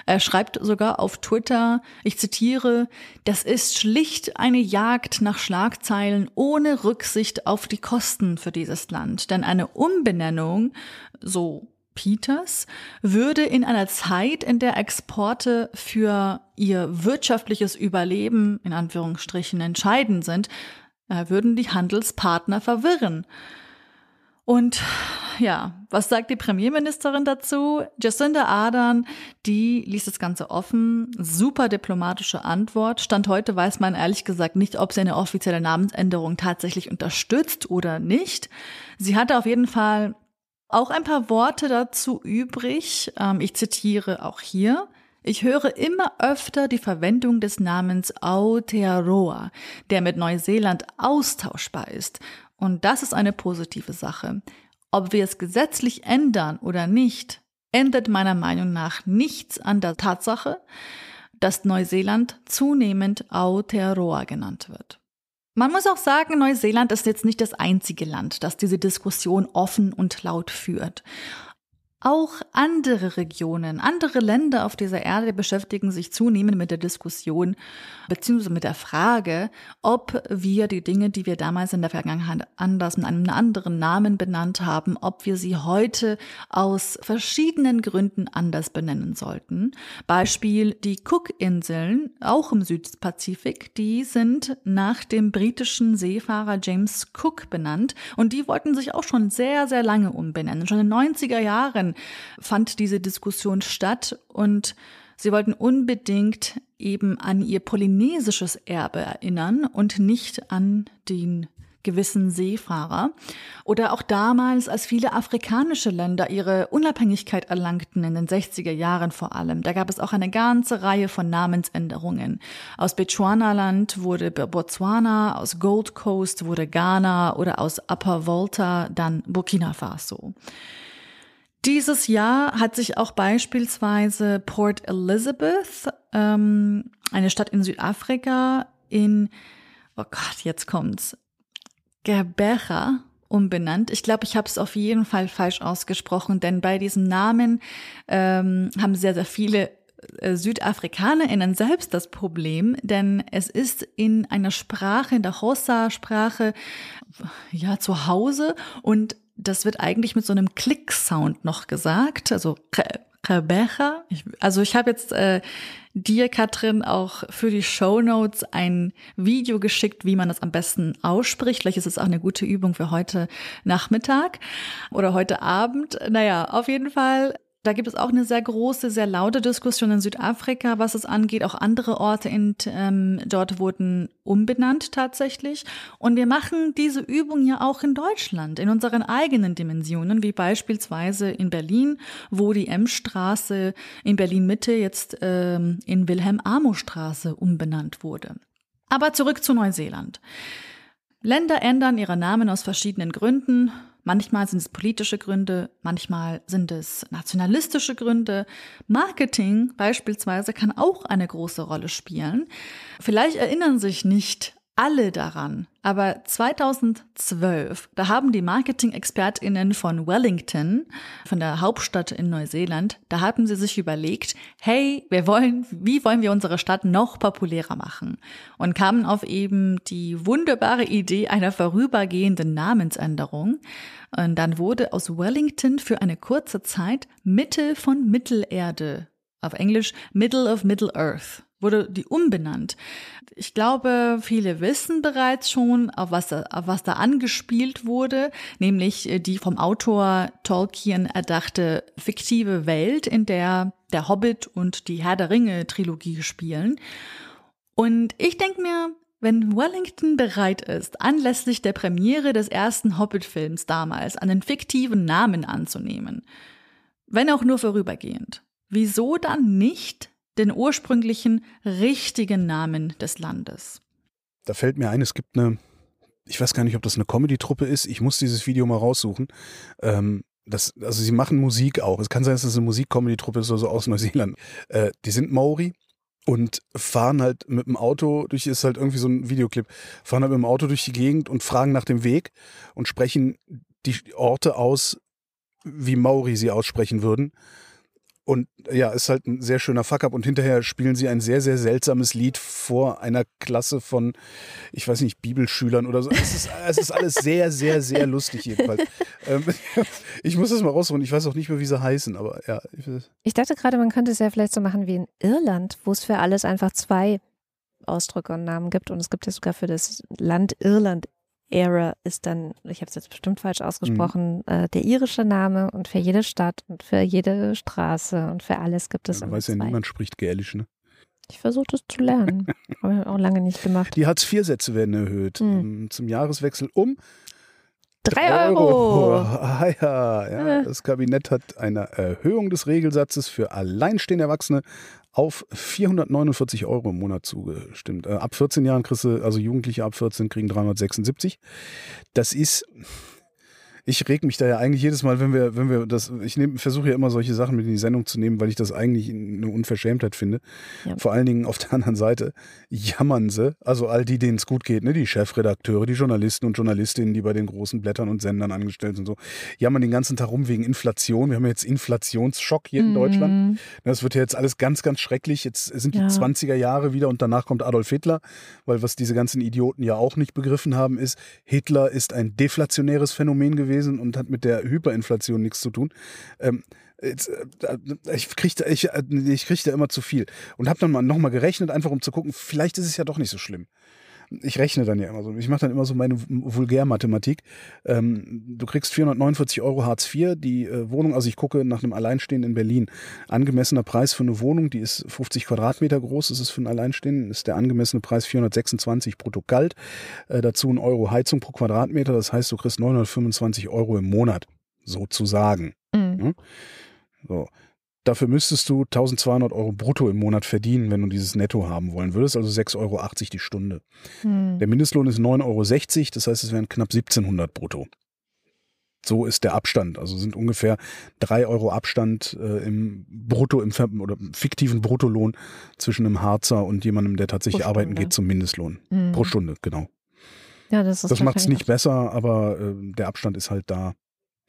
Er schreibt sogar auf Twitter, ich zitiere, das ist schlicht eine Jagd nach Schlagzeilen ohne Rücksicht auf die Kosten für dieses Land. Denn eine Umbenennung, so Peters würde in einer Zeit, in der Exporte für ihr wirtschaftliches Überleben in Anführungsstrichen entscheidend sind, äh, würden die Handelspartner verwirren. Und ja, was sagt die Premierministerin dazu? Jacinda Ardern, die ließ das Ganze offen. Super diplomatische Antwort. Stand heute weiß man ehrlich gesagt nicht, ob sie eine offizielle Namensänderung tatsächlich unterstützt oder nicht. Sie hatte auf jeden Fall auch ein paar Worte dazu übrig. Ähm, ich zitiere auch hier. Ich höre immer öfter die Verwendung des Namens Aotearoa, der mit Neuseeland austauschbar ist. Und das ist eine positive Sache. Ob wir es gesetzlich ändern oder nicht, ändert meiner Meinung nach nichts an der Tatsache, dass Neuseeland zunehmend Aotearoa genannt wird. Man muss auch sagen, Neuseeland ist jetzt nicht das einzige Land, das diese Diskussion offen und laut führt. Auch andere Regionen, andere Länder auf dieser Erde beschäftigen sich zunehmend mit der Diskussion bzw. mit der Frage, ob wir die Dinge, die wir damals in der Vergangenheit anders mit einem anderen Namen benannt haben, ob wir sie heute aus verschiedenen Gründen anders benennen sollten. Beispiel die Cook-Inseln, auch im Südpazifik, die sind nach dem britischen Seefahrer James Cook benannt und die wollten sich auch schon sehr, sehr lange umbenennen. Schon in den 90er Jahren fand diese Diskussion statt und sie wollten unbedingt eben an ihr polynesisches Erbe erinnern und nicht an den gewissen Seefahrer. Oder auch damals, als viele afrikanische Länder ihre Unabhängigkeit erlangten, in den 60er Jahren vor allem, da gab es auch eine ganze Reihe von Namensänderungen. Aus Bechuanaland wurde Botswana, aus Gold Coast wurde Ghana oder aus Upper Volta dann Burkina Faso. Dieses Jahr hat sich auch beispielsweise Port Elizabeth, ähm, eine Stadt in Südafrika, in, oh Gott, jetzt kommt's, Gerbecha umbenannt. Ich glaube, ich habe es auf jeden Fall falsch ausgesprochen, denn bei diesem Namen ähm, haben sehr, sehr viele äh, SüdafrikanerInnen selbst das Problem, denn es ist in einer Sprache, in der Hossa-Sprache, ja, zu Hause und das wird eigentlich mit so einem Klick-Sound noch gesagt, also Rebecha. Also ich habe jetzt äh, dir, Katrin, auch für die Show Notes ein Video geschickt, wie man das am besten ausspricht. Vielleicht ist es auch eine gute Übung für heute Nachmittag oder heute Abend. Naja, auf jeden Fall da gibt es auch eine sehr große, sehr laute Diskussion in Südafrika, was es angeht. Auch andere Orte in, ähm, dort wurden umbenannt tatsächlich. Und wir machen diese Übung ja auch in Deutschland, in unseren eigenen Dimensionen, wie beispielsweise in Berlin, wo die M-Straße in Berlin Mitte jetzt ähm, in Wilhelm-Amo-Straße umbenannt wurde. Aber zurück zu Neuseeland. Länder ändern ihre Namen aus verschiedenen Gründen. Manchmal sind es politische Gründe, manchmal sind es nationalistische Gründe. Marketing beispielsweise kann auch eine große Rolle spielen. Vielleicht erinnern sich nicht alle daran. Aber 2012, da haben die Marketing-ExpertInnen von Wellington, von der Hauptstadt in Neuseeland, da haben sie sich überlegt, hey, wir wollen, wie wollen wir unsere Stadt noch populärer machen? Und kamen auf eben die wunderbare Idee einer vorübergehenden Namensänderung. Und dann wurde aus Wellington für eine kurze Zeit Mitte von Mittelerde, auf Englisch Middle of Middle Earth wurde die umbenannt. Ich glaube, viele wissen bereits schon, auf was, auf was da angespielt wurde, nämlich äh, die vom Autor Tolkien erdachte fiktive Welt, in der der Hobbit und die Herr der Ringe Trilogie spielen. Und ich denke mir, wenn Wellington bereit ist, anlässlich der Premiere des ersten Hobbit-Films damals einen fiktiven Namen anzunehmen, wenn auch nur vorübergehend, wieso dann nicht den ursprünglichen richtigen Namen des Landes. Da fällt mir ein, es gibt eine, ich weiß gar nicht, ob das eine Comedy-Truppe ist, ich muss dieses Video mal raussuchen. Ähm, das, also sie machen Musik auch. Es kann sein, dass es eine Musik-Comedy-Truppe ist oder so aus Neuseeland. Äh, die sind Maori und fahren halt mit dem Auto durch, ist halt irgendwie so ein Videoclip, fahren halt mit dem Auto durch die Gegend und fragen nach dem Weg und sprechen die Orte aus, wie Maori sie aussprechen würden. Und ja, ist halt ein sehr schöner Fuck-up. Und hinterher spielen sie ein sehr, sehr seltsames Lied vor einer Klasse von, ich weiß nicht, Bibelschülern oder so. Es ist, es ist alles sehr, sehr, sehr lustig jedenfalls. Ähm, ich muss das mal rausholen. Ich weiß auch nicht mehr, wie sie heißen, aber ja. Ich dachte gerade, man könnte es ja vielleicht so machen wie in Irland, wo es für alles einfach zwei Ausdrücke und Namen gibt. Und es gibt ja sogar für das Land Irland Era ist dann, ich habe es jetzt bestimmt falsch ausgesprochen, äh, der irische Name und für jede Stadt und für jede Straße und für alles gibt es Ja, weiß ja niemand spricht Gälisch, ne? Ich versuche das zu lernen, aber auch lange nicht gemacht. Die Hartz-IV-Sätze werden erhöht. Hm. ähm, Zum Jahreswechsel um Drei Euro! Ah, ja, ja. Äh. Das Kabinett hat eine Erhöhung des Regelsatzes für alleinstehende Erwachsene auf 449 Euro im Monat zugestimmt. Äh, ab 14 Jahren kriegst du, also Jugendliche ab 14 kriegen 376. Das ist, ich reg mich da ja eigentlich jedes Mal, wenn wir, wenn wir das, ich versuche ja immer solche Sachen mit in die Sendung zu nehmen, weil ich das eigentlich eine Unverschämtheit finde. Ja. Vor allen Dingen auf der anderen Seite jammern sie, also all die, denen es gut geht, ne, die Chefredakteure, die Journalisten und Journalistinnen, die bei den großen Blättern und Sendern angestellt sind und so, jammern den ganzen Tag rum wegen Inflation. Wir haben jetzt Inflationsschock hier in Deutschland. Mhm. Das wird ja jetzt alles ganz, ganz schrecklich. Jetzt sind die Ja. 20er Jahre wieder und danach kommt Adolf Hitler, weil was diese ganzen Idioten ja auch nicht begriffen haben, ist, Hitler ist ein deflationäres Phänomen gewesen und hat mit der Hyperinflation nichts zu tun. Ähm, äh, ich kriege ich, äh, ich krieg da immer zu viel und habe dann mal nochmal gerechnet, einfach um zu gucken, vielleicht ist es ja doch nicht so schlimm. Ich rechne dann ja immer so. Ich mache dann immer so meine Vulgärmathematik. Ähm, du kriegst 449 Euro Hartz IV. Die äh, Wohnung, also ich gucke nach einem Alleinstehenden in Berlin. Angemessener Preis für eine Wohnung, die ist 50 Quadratmeter groß. Das ist für einen Alleinstehenden. Ist der angemessene Preis 426 brutto kalt. Äh, dazu ein Euro Heizung pro Quadratmeter. Das heißt, du kriegst 925 Euro im Monat. Sozusagen. Mhm. So. Dafür müsstest du 1200 Euro brutto im Monat verdienen, wenn du dieses Netto haben wollen würdest, also 6,80 Euro die Stunde. Hm. Der Mindestlohn ist 9,60 Euro, das heißt, es wären knapp 1700 brutto. So ist der Abstand. Also sind ungefähr 3 Euro Abstand äh, im Brutto, im oder im fiktiven Bruttolohn zwischen einem Harzer und jemandem, der tatsächlich arbeiten geht zum Mindestlohn. Mhm. Pro Stunde, genau. Ja, das ist Das macht es nicht besser, aber äh, der Abstand ist halt da.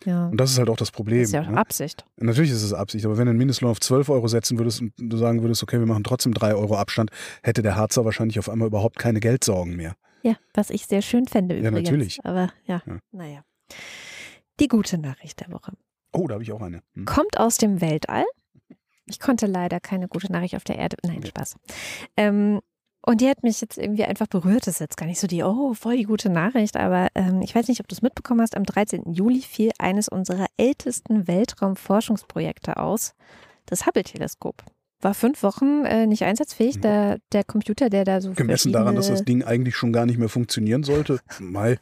Ja. Und das ist halt auch das Problem. Das ist ja auch ne? Absicht. Natürlich ist es Absicht, aber wenn du einen Mindestlohn auf 12 Euro setzen würdest und du sagen würdest, okay, wir machen trotzdem 3 Euro Abstand, hätte der Harzer wahrscheinlich auf einmal überhaupt keine Geldsorgen mehr. Ja, was ich sehr schön fände Ja, übrigens. natürlich. Aber ja, Ja. naja. Die gute Nachricht der Woche. Oh, da habe ich auch eine. Hm. Kommt aus dem Weltall. Ich konnte leider keine gute Nachricht auf der Erde. Nein. Spaß. Ähm, und die hat mich jetzt irgendwie einfach berührt. Das ist jetzt gar nicht so die, oh, voll die gute Nachricht. Aber ähm, ich weiß nicht, ob du es mitbekommen hast. Am 13. Juli fiel eines unserer ältesten Weltraumforschungsprojekte aus. Das Hubble-Teleskop. War fünf Wochen äh, nicht einsatzfähig. Mhm. Der, der Computer, der da so Gemessen daran, dass das Ding eigentlich schon gar nicht mehr funktionieren sollte. Mai.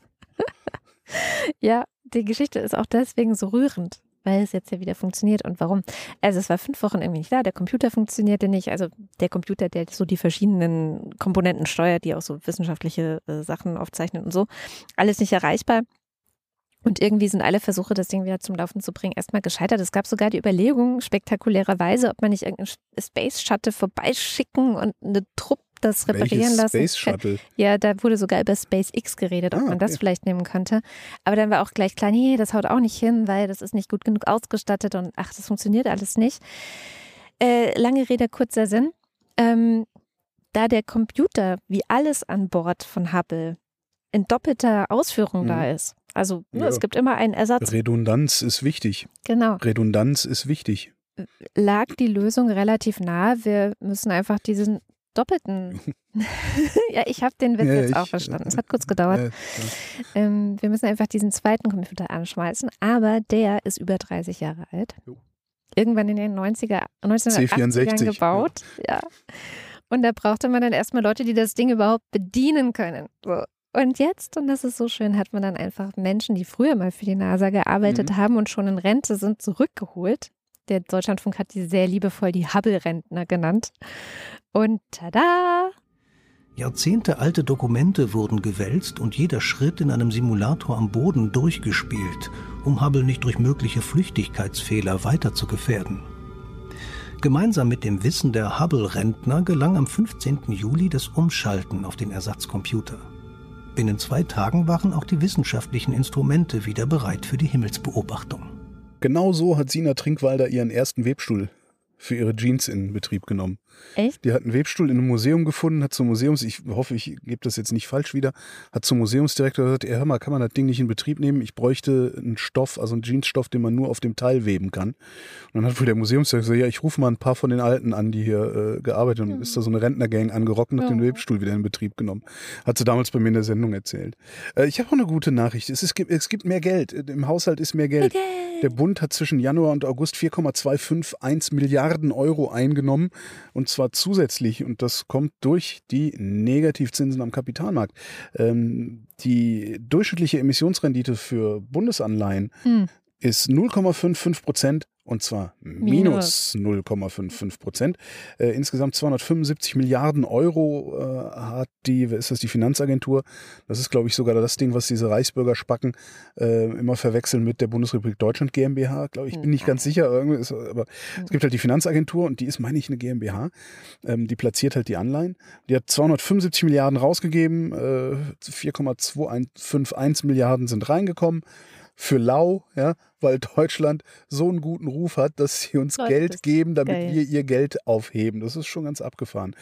Ja, die Geschichte ist auch deswegen so rührend, weil es jetzt ja wieder funktioniert. Und warum? Also es war fünf Wochen irgendwie nicht da, der Computer funktionierte nicht. Also der Computer, der so die verschiedenen Komponenten steuert, die auch so wissenschaftliche äh, Sachen aufzeichnet und so, alles nicht erreichbar. Und irgendwie sind alle Versuche, das Ding wieder zum Laufen zu bringen, erstmal gescheitert. Es gab sogar die Überlegung, spektakulärerweise, ob man nicht irgendeinen Space Shuttle vorbeischicken und eine Truppe das reparieren lassen. Space Shuttle? Ja, da wurde sogar über SpaceX geredet, ob Ah, man das okay. vielleicht nehmen könnte. Aber dann war auch gleich klar, nee, das haut auch nicht hin, weil das ist nicht gut genug ausgestattet und ach, das funktioniert alles nicht. Äh, lange Rede, kurzer Sinn. Ähm, da der Computer, wie alles an Bord von Hubble, in doppelter Ausführung Mhm. da ist. Also ne, Ja. es gibt immer einen Ersatz. Redundanz ist wichtig. Genau. Redundanz ist wichtig. Lag die Lösung relativ nah. Wir müssen einfach diesen doppelten. ja, ich habe den Witz Ja, jetzt ich- auch verstanden. Es hat kurz gedauert. Äh, Ähm, wir müssen einfach diesen zweiten Computer anschmeißen, aber der ist über 30 Jahre alt. Irgendwann in den 90er, 1980ern C64, gebaut. Ja. Und da brauchte man dann erstmal Leute, die das Ding überhaupt bedienen können. So. Und jetzt, und das ist so schön, hat man dann einfach Menschen, die früher mal für die NASA gearbeitet Mhm. haben und schon in Rente sind, zurückgeholt. Der Deutschlandfunk hat die sehr liebevoll die Hubble-Rentner genannt. Und tada! Jahrzehntealte Dokumente wurden gewälzt und jeder Schritt in einem Simulator am Boden durchgespielt, um Hubble nicht durch mögliche Flüchtigkeitsfehler weiter zu gefährden. Gemeinsam mit dem Wissen der Hubble-Rentner gelang am 15. Juli das Umschalten auf den Ersatzcomputer. Binnen zwei Tagen waren auch die wissenschaftlichen Instrumente wieder bereit für die Himmelsbeobachtung. Genau so hat Sina Trinkwalder ihren ersten Webstuhl für ihre Jeans in Betrieb genommen. Echt? Die hat einen Webstuhl in einem Museum gefunden, hat zum Museums, ich hoffe, ich gebe das jetzt nicht falsch wieder, hat zum Museumsdirektor gesagt, hör mal, kann man das Ding nicht in Betrieb nehmen? Ich bräuchte einen Stoff, also einen Jeansstoff, den man nur auf dem Teil weben kann. Und dann hat wohl der Museumsdirektor gesagt, ja, ich rufe mal ein paar von den Alten an, die hier äh, gearbeitet haben. Und ist da so eine Rentnergang angerockt und hat den Webstuhl wieder in Betrieb genommen. Hat sie damals bei mir in der Sendung erzählt. Äh, ich habe auch eine gute Nachricht. Es, ist, es gibt mehr Geld. Im Haushalt ist mehr Geld. Der Bund hat zwischen Januar und August 4,251 Milliarden Euro eingenommen und zwar zusätzlich und das kommt durch die Negativzinsen am Kapitalmarkt. Ähm, die durchschnittliche Emissionsrendite für Bundesanleihen Hm. ist 0,55 Prozent und zwar minus 0,55 Prozent. Äh, insgesamt 275 Milliarden Euro äh, hat die, wer ist das, die Finanzagentur. Das ist, glaube ich, sogar das Ding, was diese Reichsbürger-Spacken äh, immer verwechseln mit der Bundesrepublik Deutschland GmbH. Glaube ich, bin nicht ganz sicher, irgendwie ist, aber es gibt halt die Finanzagentur und die ist, meine ich, eine GmbH. Ähm, die platziert halt die Anleihen. Die hat 275 Milliarden rausgegeben, äh, 4,251 Milliarden sind reingekommen für lau, ja, weil Deutschland so einen guten Ruf hat, dass sie uns Gott, Geld geben, damit geil. wir ihr Geld aufheben. Das ist schon ganz abgefahren.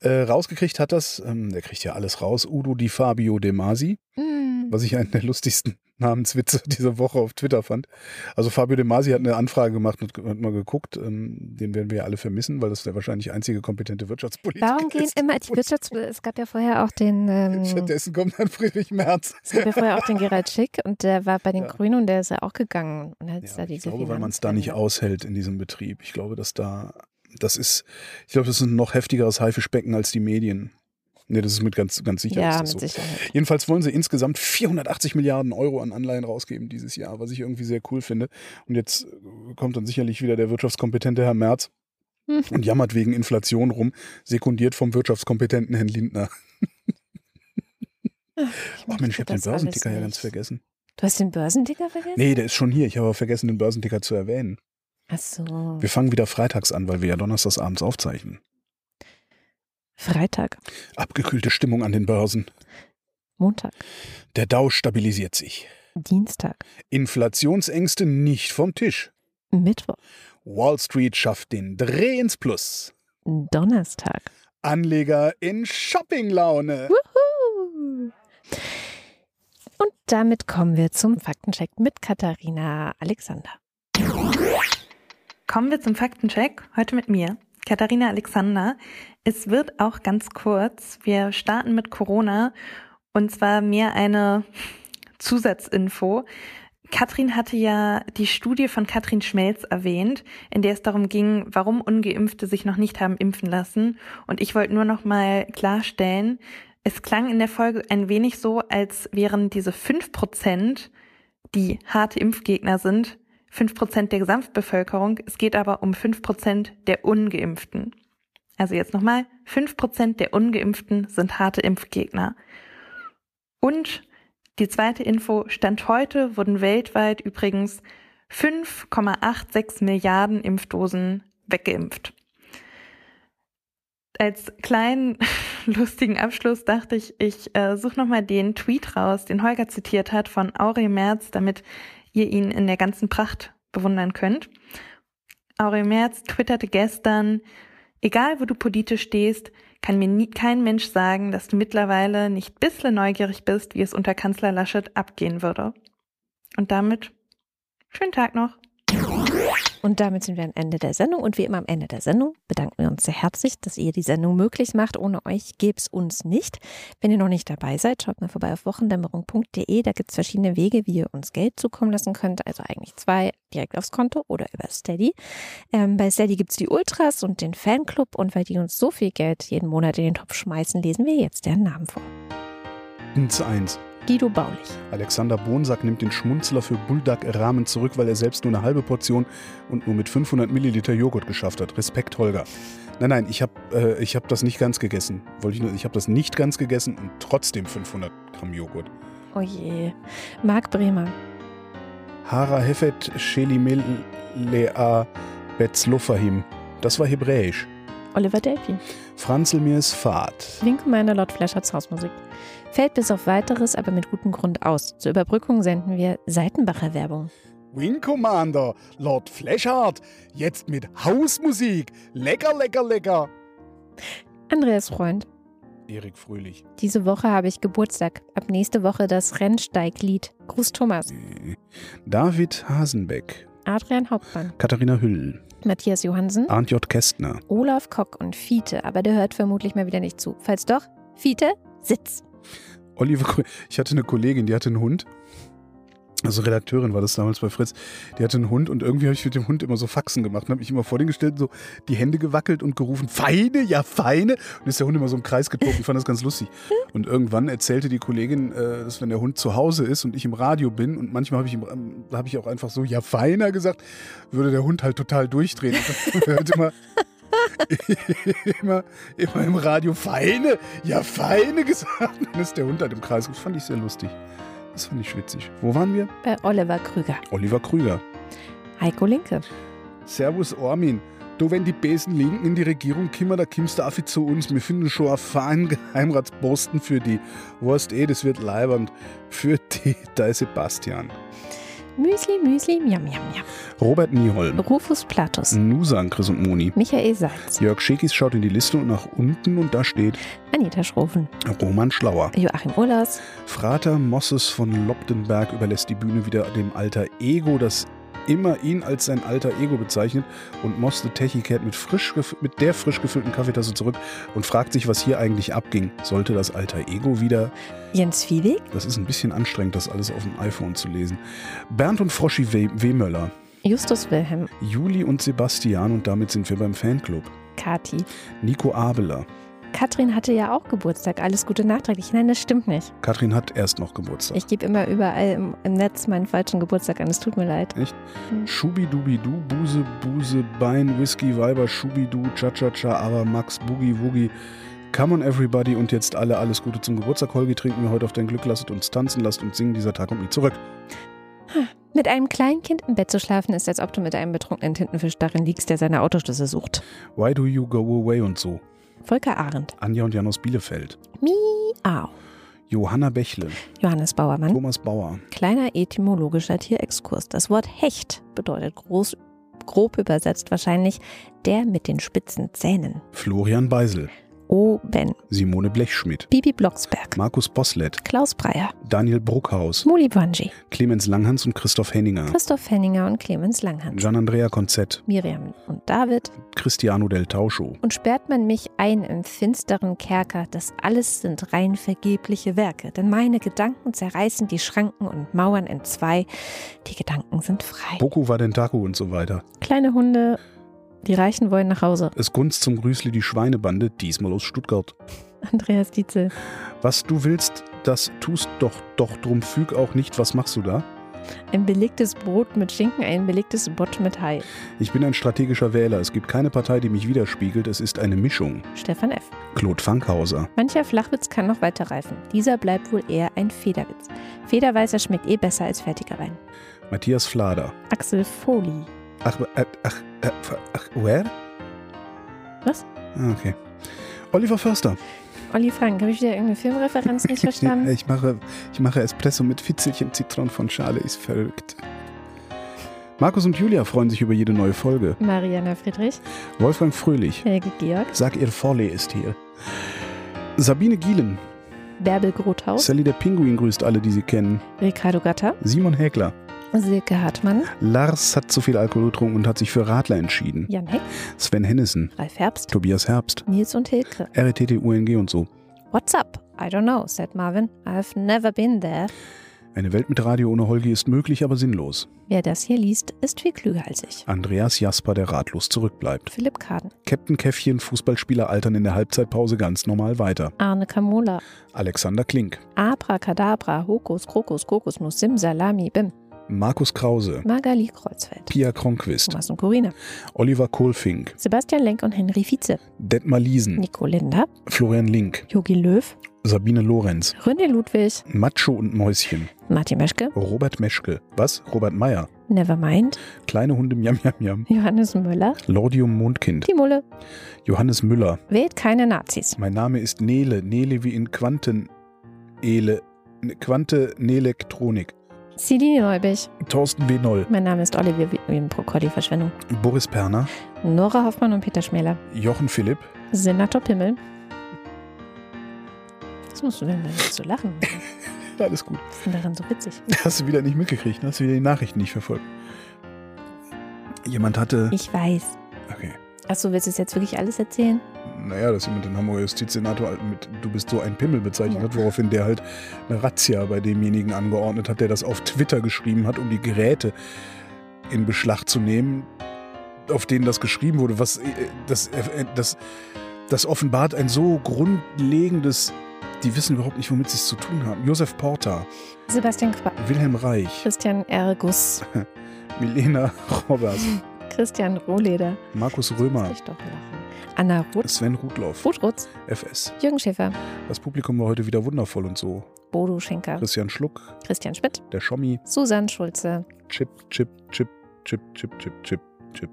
Äh, rausgekriegt hat das, ähm, der kriegt ja alles raus, Udo Di Fabio De Masi, Hm. Was ich einen der lustigsten Namenswitze dieser Woche auf Twitter fand. Also Fabio De Masi hat eine Anfrage gemacht und hat mal geguckt, ähm, den werden wir ja alle vermissen, weil das der wahrscheinlich einzige kompetente Wirtschaftspolitiker Warum gehen ist. immer die Wirtschafts... Es gab ja vorher auch den... Ähm, Stattdessen kommt dann Friedrich Merz. es gab ja vorher auch den Gerald Schick und der war bei den Ja. Grünen und der ist ja auch gegangen. Und hat Ja, da ich diese glaube, weil man es da nicht aushält in diesem Betrieb. Ich glaube, dass da, das ist, ich glaube, das ist ein noch heftigeres Haifischbecken als die Medien. Nee, das ist mit ganz, ganz sicher. Ja, mit so. Sicherheit. Jedenfalls wollen sie insgesamt 480 Milliarden Euro an Anleihen rausgeben dieses Jahr, was ich irgendwie sehr cool finde. Und jetzt äh, kommt dann sicherlich wieder der wirtschaftskompetente Herr Merz Hm. und jammert wegen Inflation rum, sekundiert vom wirtschaftskompetenten Herrn Lindner. Ach Mensch, ich habe den Börsenticker ja ganz vergessen. Du hast den Börsenticker vergessen? Nee, der ist schon hier. Ich habe aber vergessen, den Börsenticker zu erwähnen. Ach so. Wir fangen wieder freitags an, weil wir ja donnerstags abends aufzeichnen. Freitag, Abgekühlte Stimmung an den Börsen. Montag, Der Dow stabilisiert sich. Dienstag, Inflationsängste nicht vom Tisch. Mittwoch, Wall Street schafft den Dreh ins Plus. Donnerstag. Anleger in Shoppinglaune. Wuhu. Und damit kommen wir zum Faktencheck mit Katharina Alexander. Kommen wir zum Faktencheck. Heute mit mir, Katharina Alexander. Es wird auch ganz kurz. Wir starten mit Corona und zwar mehr eine Zusatzinfo. Katrin hatte ja die Studie von Katrin Schmelz erwähnt, in der es darum ging, warum Ungeimpfte sich noch nicht haben impfen lassen. Und ich wollte nur noch mal klarstellen, es klang in der Folge ein wenig so, als wären diese fünf Prozent, die harte Impfgegner sind, fünf Prozent der Gesamtbevölkerung. Es geht aber um fünf Prozent der Ungeimpften. Also jetzt nochmal, fünf Prozent der Ungeimpften sind harte Impfgegner. Und die zweite Info, Stand heute wurden weltweit übrigens 5,86 Milliarden Impfdosen weggeimpft. Als kleinen lustigen Abschluss dachte ich, ich äh, suche nochmal den Tweet raus, den Holger zitiert hat von Aurel Merz, damit ihr ihn in der ganzen Pracht bewundern könnt. Aurel Merz twitterte gestern, egal wo du politisch stehst, kann mir nie, kein Mensch sagen, dass du mittlerweile nicht bissle neugierig bist, wie es unter Kanzler Laschet abgehen würde. Und damit schönen Tag noch. Und damit sind wir am Ende der Sendung. Und wie immer am Ende der Sendung bedanken wir uns sehr herzlich, dass ihr die Sendung möglich macht. Ohne euch gäbe es uns nicht. Wenn ihr noch nicht dabei seid, schaut mal vorbei auf wochendämmerung.de. Da gibt es verschiedene Wege, wie ihr uns Geld zukommen lassen könnt. Also eigentlich zwei, direkt aufs Konto oder über Steady. Ähm, bei Steady gibt es die Ultras und den Fanclub. Und weil die uns so viel Geld jeden Monat in den Topf schmeißen, lesen wir jetzt deren Namen vor. Ins 1. Guido Baulich. Alexander Bonsack nimmt den Schmunzler für Bulldog-Rahmen zurück, weil er selbst nur eine halbe Portion und nur mit 500 Milliliter Joghurt geschafft hat. Respekt, Holger. Nein, nein, ich habe äh, ich hab das nicht ganz gegessen. Wollte ich nur, ich habe das nicht ganz gegessen und trotzdem 500 Gramm Joghurt. Oh je. Marc Bremer. Hara Hefet Shelimel-Lea Betzlofahim. Das war hebräisch. Oliver Delphi. Franzl mir ist Fahrt. Wing Commander Lord Fleschards Hausmusik. Fällt bis auf weiteres aber mit gutem Grund aus. Zur Überbrückung senden wir Seitenbacher Werbung. Wing Commander, Lord Fleshard, jetzt mit Hausmusik. Lecker, lecker, lecker. Andreas Freund. Erik Fröhlich. Diese Woche habe ich Geburtstag. Ab nächste Woche das Rennsteiglied. Gruß Thomas. David Hasenbeck. Adrian Hauptmann. Katharina Hüll. Matthias Johansen. Arndt J. Kästner. Olaf Kock und Fiete. Aber der hört vermutlich mal wieder nicht zu. Falls doch, Fiete, Sitz. Oliver, ich hatte eine Kollegin, die hatte einen Hund. Also Redakteurin war das damals bei Fritz. Die hatte einen Hund und irgendwie habe ich mit dem Hund immer so Faxen gemacht und habe mich immer vor den gestellt, so die Hände gewackelt und gerufen, Feine, ja Feine. Und ist der Hund immer so im Kreis getobt. Ich fand das ganz lustig. Und irgendwann erzählte die Kollegin, äh, dass wenn der Hund zu Hause ist und ich im Radio bin und manchmal habe ich, ähm, habe ich auch einfach so, ja Feiner gesagt, würde der Hund halt total durchdrehen. Und hört immer, immer, immer im Radio Feine, ja Feine gesagt. Dann ist der Hund halt im Kreis. Das fand ich sehr lustig. Das fand ich witzig. Wo waren wir? Bei Oliver Krüger. Oliver Krüger. Heiko Linke. Servus Ormin. Du, wenn die besen Linken in die Regierung kommen, da kommst du auch zu uns. Wir finden schon einen feinen Geheimratsposten für die. Weißt eh, das wird leibernd. Für die, da ist Sebastian. Müsli, Müsli, Miam, Miam, Miam. Robert Nieholm. Rufus Platus. Nusan, Chris und Moni. Michael Seitz. Jörg Schekis schaut in die Liste und nach unten und da steht Anita Schrofen. Roman Schlauer. Joachim Ullers. Frater Mosses von Lobdenberg überlässt die Bühne wieder dem alter Ego, das immer ihn als sein alter Ego bezeichnet und Moss the Techie kehrt mit, frisch mit der frisch gefüllten Kaffeetasse zurück und fragt sich, was hier eigentlich abging. Sollte das alter Ego wieder... Jens Fiedek. Das ist ein bisschen anstrengend, das alles auf dem iPhone zu lesen. Bernd und Froschi W. Wehmöller. Justus Wilhelm. Juli und Sebastian und damit sind wir beim Fanclub. Kati. Nico Abeler. Katrin hatte ja auch Geburtstag. Alles Gute nachträglich. Nein, das stimmt nicht. Katrin hat erst noch Geburtstag. Ich gebe immer überall im, im Netz meinen falschen Geburtstag an. Es tut mir leid. Echt? Schubidubidu, Buse, Buse, Bein, Whisky, Weiber, Schubidu, Cha-Cha-Cha, aber Max, Boogie, Woogie. Come on everybody und jetzt alle alles Gute zum Geburtstag. Holgi, trinken wir heute auf dein Glück, lasst uns tanzen, lasst uns singen, dieser Tag kommt nie zurück. Mit einem kleinen Kind im Bett zu schlafen, ist, als ob du mit einem betrunkenen Tintenfisch darin liegst, der seine Autoschlüssel sucht. Why do you go away und so. Volker Arendt. Anja und Jan aus Bielefeld. Miau. Johanna Bächle. Johannes Bauermann. Thomas Bauer. Kleiner etymologischer Tierexkurs. Das Wort Hecht bedeutet groß, grob übersetzt wahrscheinlich der mit den spitzen Zähnen. Florian Beisel. Oben. Simone Blechschmidt. Bibi Blocksberg. Markus Boslett. Klaus Breyer. Daniel Bruckhaus. Muli Wanji. Clemens Langhans und Christoph Henninger. Christoph Henninger und Clemens Langhans. Gian-Andrea Konzett. Miriam und David. Cristiano del Tauscho. Und sperrt man mich ein im finsteren Kerker, das alles sind rein vergebliche Werke. Denn meine Gedanken zerreißen die Schranken und Mauern entzwei. Die Gedanken sind frei. Boku Wadentaku und so weiter. Kleine Hunde, die Reichen wollen nach Hause. Es gunst zum Grüßli die Schweinebande, diesmal aus Stuttgart. Andreas Dietzel. Was du willst, das tust doch, doch drum füg auch nicht, was machst du da? Ein belegtes Brot mit Schinken, ein belegtes Bott mit Hai. Ich bin ein strategischer Wähler. Es gibt keine Partei, die mich widerspiegelt. Es ist eine Mischung. Stefan F. Claude Fankhauser. Mancher Flachwitz kann noch weiter reifen. Dieser bleibt wohl eher ein Federwitz. Federweißer schmeckt eh besser als fertiger Wein. Matthias Flader. Axel Foley. Ach, äh, ach, äh, ach, where? Was? Ah, Okay. Oliver Förster. Olli Frank, habe ich wieder irgendeine Filmreferenz nicht verstanden? Ich mache, ich mache Espresso mit Fitzelchen Zitron von Schale, ist verrückt. Markus und Julia freuen sich über jede neue Folge. Mariana Friedrich. Wolfgang Fröhlich. Helge Georg. Sag ihr Volley ist hier. Sabine Gielen. Bärbel Grothaus. Sally der Pinguin grüßt alle, die sie kennen. Ricardo Gatter. Simon Häkler. Silke Hartmann. Lars hat zu viel Alkohol getrunken und hat sich für Radler entschieden. Jan Heck. Sven Hennissen. Ralf Herbst. Tobias Herbst. Nils und Hilke. RETT UNG und so. What's up? I don't know, said Marvin. I've never been there. Eine Welt mit Radio ohne Holgi ist möglich, aber sinnlos. Wer das hier liest, ist viel klüger als ich. Andreas Jasper, der ratlos zurückbleibt. Philipp Kaden. Captain Käffchen, Fußballspieler altern in der Halbzeitpause ganz normal weiter. Arne Kamola. Alexander Klink. Abracadabra, Hokus, Krokus, Kokosnuss, Sim, Salami, Bim. Markus Krause. Magali Kreuzfeld. Pia Kronquist. Thomas und Corina. Oliver Kohlfink. Sebastian Lenk und Henry Vize. Detmar Liesen. Nico Linder. Florian Link. Jogi Löw. Sabine Lorenz. René Ludwig. Macho und Mäuschen. Martin Meschke. Robert Meschke. Was? Robert Meyer. Nevermind. Kleine Hunde Miam Miam Miam. Johannes Müller. Lordium Mondkind. Die Mulle. Johannes Müller. Wählt keine Nazis. Mein Name ist Nele. Nele wie in Quanten. Ele. Quante Nelektronik. Celine Neubich. Thorsten W. Noll. Mein Name ist Oliver Wien Broccoli Verschwendung. Boris Perner. Nora Hoffmann und Peter Schmäler. Jochen Philipp. Senator Pimmel. Was musst du denn da jetzt so lachen? Alles gut. Was ist denn daran so witzig? Hast du wieder nicht mitgekriegt, ne? hast du wieder die Nachrichten nicht verfolgt. Jemand hatte. Ich weiß. Okay. Achso, willst du es jetzt wirklich alles erzählen? Naja, dass jemand den Hamburger Justizsenator halt mit Du bist so ein Pimmel bezeichnet hat, woraufhin der halt eine Razzia bei demjenigen angeordnet hat, der das auf Twitter geschrieben hat, um die Geräte in Beschlag zu nehmen, auf denen das geschrieben wurde. Was äh, das, äh, das, das offenbart ein so grundlegendes. Die wissen überhaupt nicht, womit sie es zu tun haben. Josef Porter, Sebastian Quack, Wilhelm Reich, Christian Ergus, Milena Roberts, Christian Rohleder. Markus Römer, Ich doch lachen. Anna Ruth, Sven Rudloff, Rutz, FS. Jürgen Schäfer, Das Publikum war heute wieder wundervoll und so. Bodo Schenker, Christian Schluck, Christian Schmidt, der Schommi, Susanne Schulze. Chip, Chip, Chip, Chip, Chip, Chip, Chip, Chip.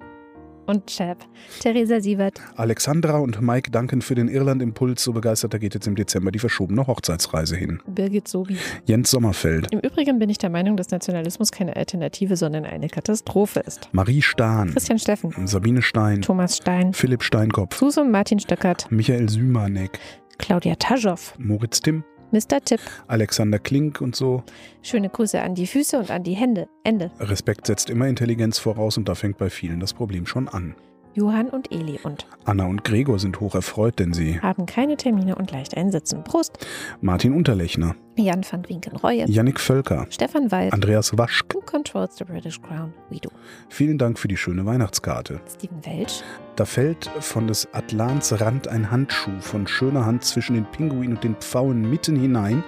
Und Chap, Theresa Sievert. Alexandra und Mike danken für den Irland-Impuls. So begeisterter geht jetzt im Dezember die verschobene Hochzeitsreise hin. Birgit Sobi. Jens Sommerfeld, Im Übrigen bin ich der Meinung, dass Nationalismus keine Alternative, sondern eine Katastrophe ist. Marie Stahn, Christian Steffen, Sabine Stein, Thomas Stein, Philipp Steinkopf, Susan Martin Stöckert, Michael Sümanek, Claudia Taschow, Moritz Timm, Mr. Tipp. Alexander Klink und so. Schöne Grüße an die Füße und an die Hände. Ende. Respekt setzt immer Intelligenz voraus und da fängt bei vielen das Problem schon an. Johann und Eli und Anna und Gregor sind hoch erfreut, denn sie haben keine Termine und leicht einsitzen. Prost. Martin Unterlechner, Jan van Winken-Reue, Yannick Völker, Stefan Wald. Andreas Waschk. Who controls the British Crown? We do. Vielen Dank für die schöne Weihnachtskarte. Steven Welch, Da fällt von des Atlants Rand ein Handschuh von schöner Hand zwischen den Pinguin und den Pfauen mitten hinein.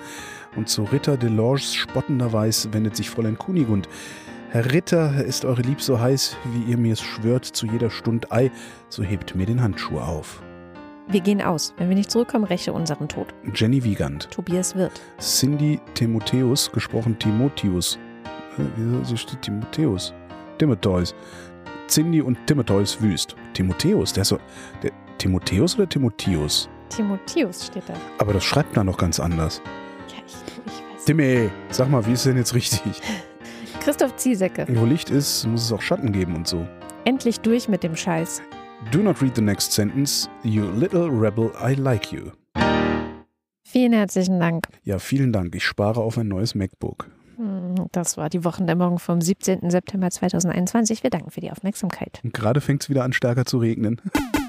Und zu Ritter Delorges spottender Weiß wendet sich Fräulein Kunigund. Herr Ritter, ist eure Lieb so heiß, wie ihr mir's schwört zu jeder Stund Ei, so hebt mir den Handschuh auf. wir gehen aus. Wenn wir nicht zurückkommen, räche unseren Tod. Jenny Wiegand, Tobias Wirth, Cindy Timotheus, gesprochen Timotheus. Wieso so steht Timotheus? Timotheus. Cindy und Timotheus Wüst. Timotheus, der ist so. Der, Timotheus oder Timotheus? Timotheus steht da. Aber das schreibt man doch ganz anders. Ja, ich, ich weiß. Timmy, sag mal, wie ist denn jetzt richtig? Christoph Ziesecke, Wo Licht ist, muss es auch Schatten geben und so. endlich durch mit dem Scheiß. Do not read the next sentence. You little rebel, I like you. Vielen herzlichen Dank. Ja, vielen Dank. Ich spare auf ein neues MacBook. Hm, Das war die Wochendämmerung vom 17. September 2021. Wir danken für die Aufmerksamkeit. Und gerade fängt es wieder an, stärker zu regnen.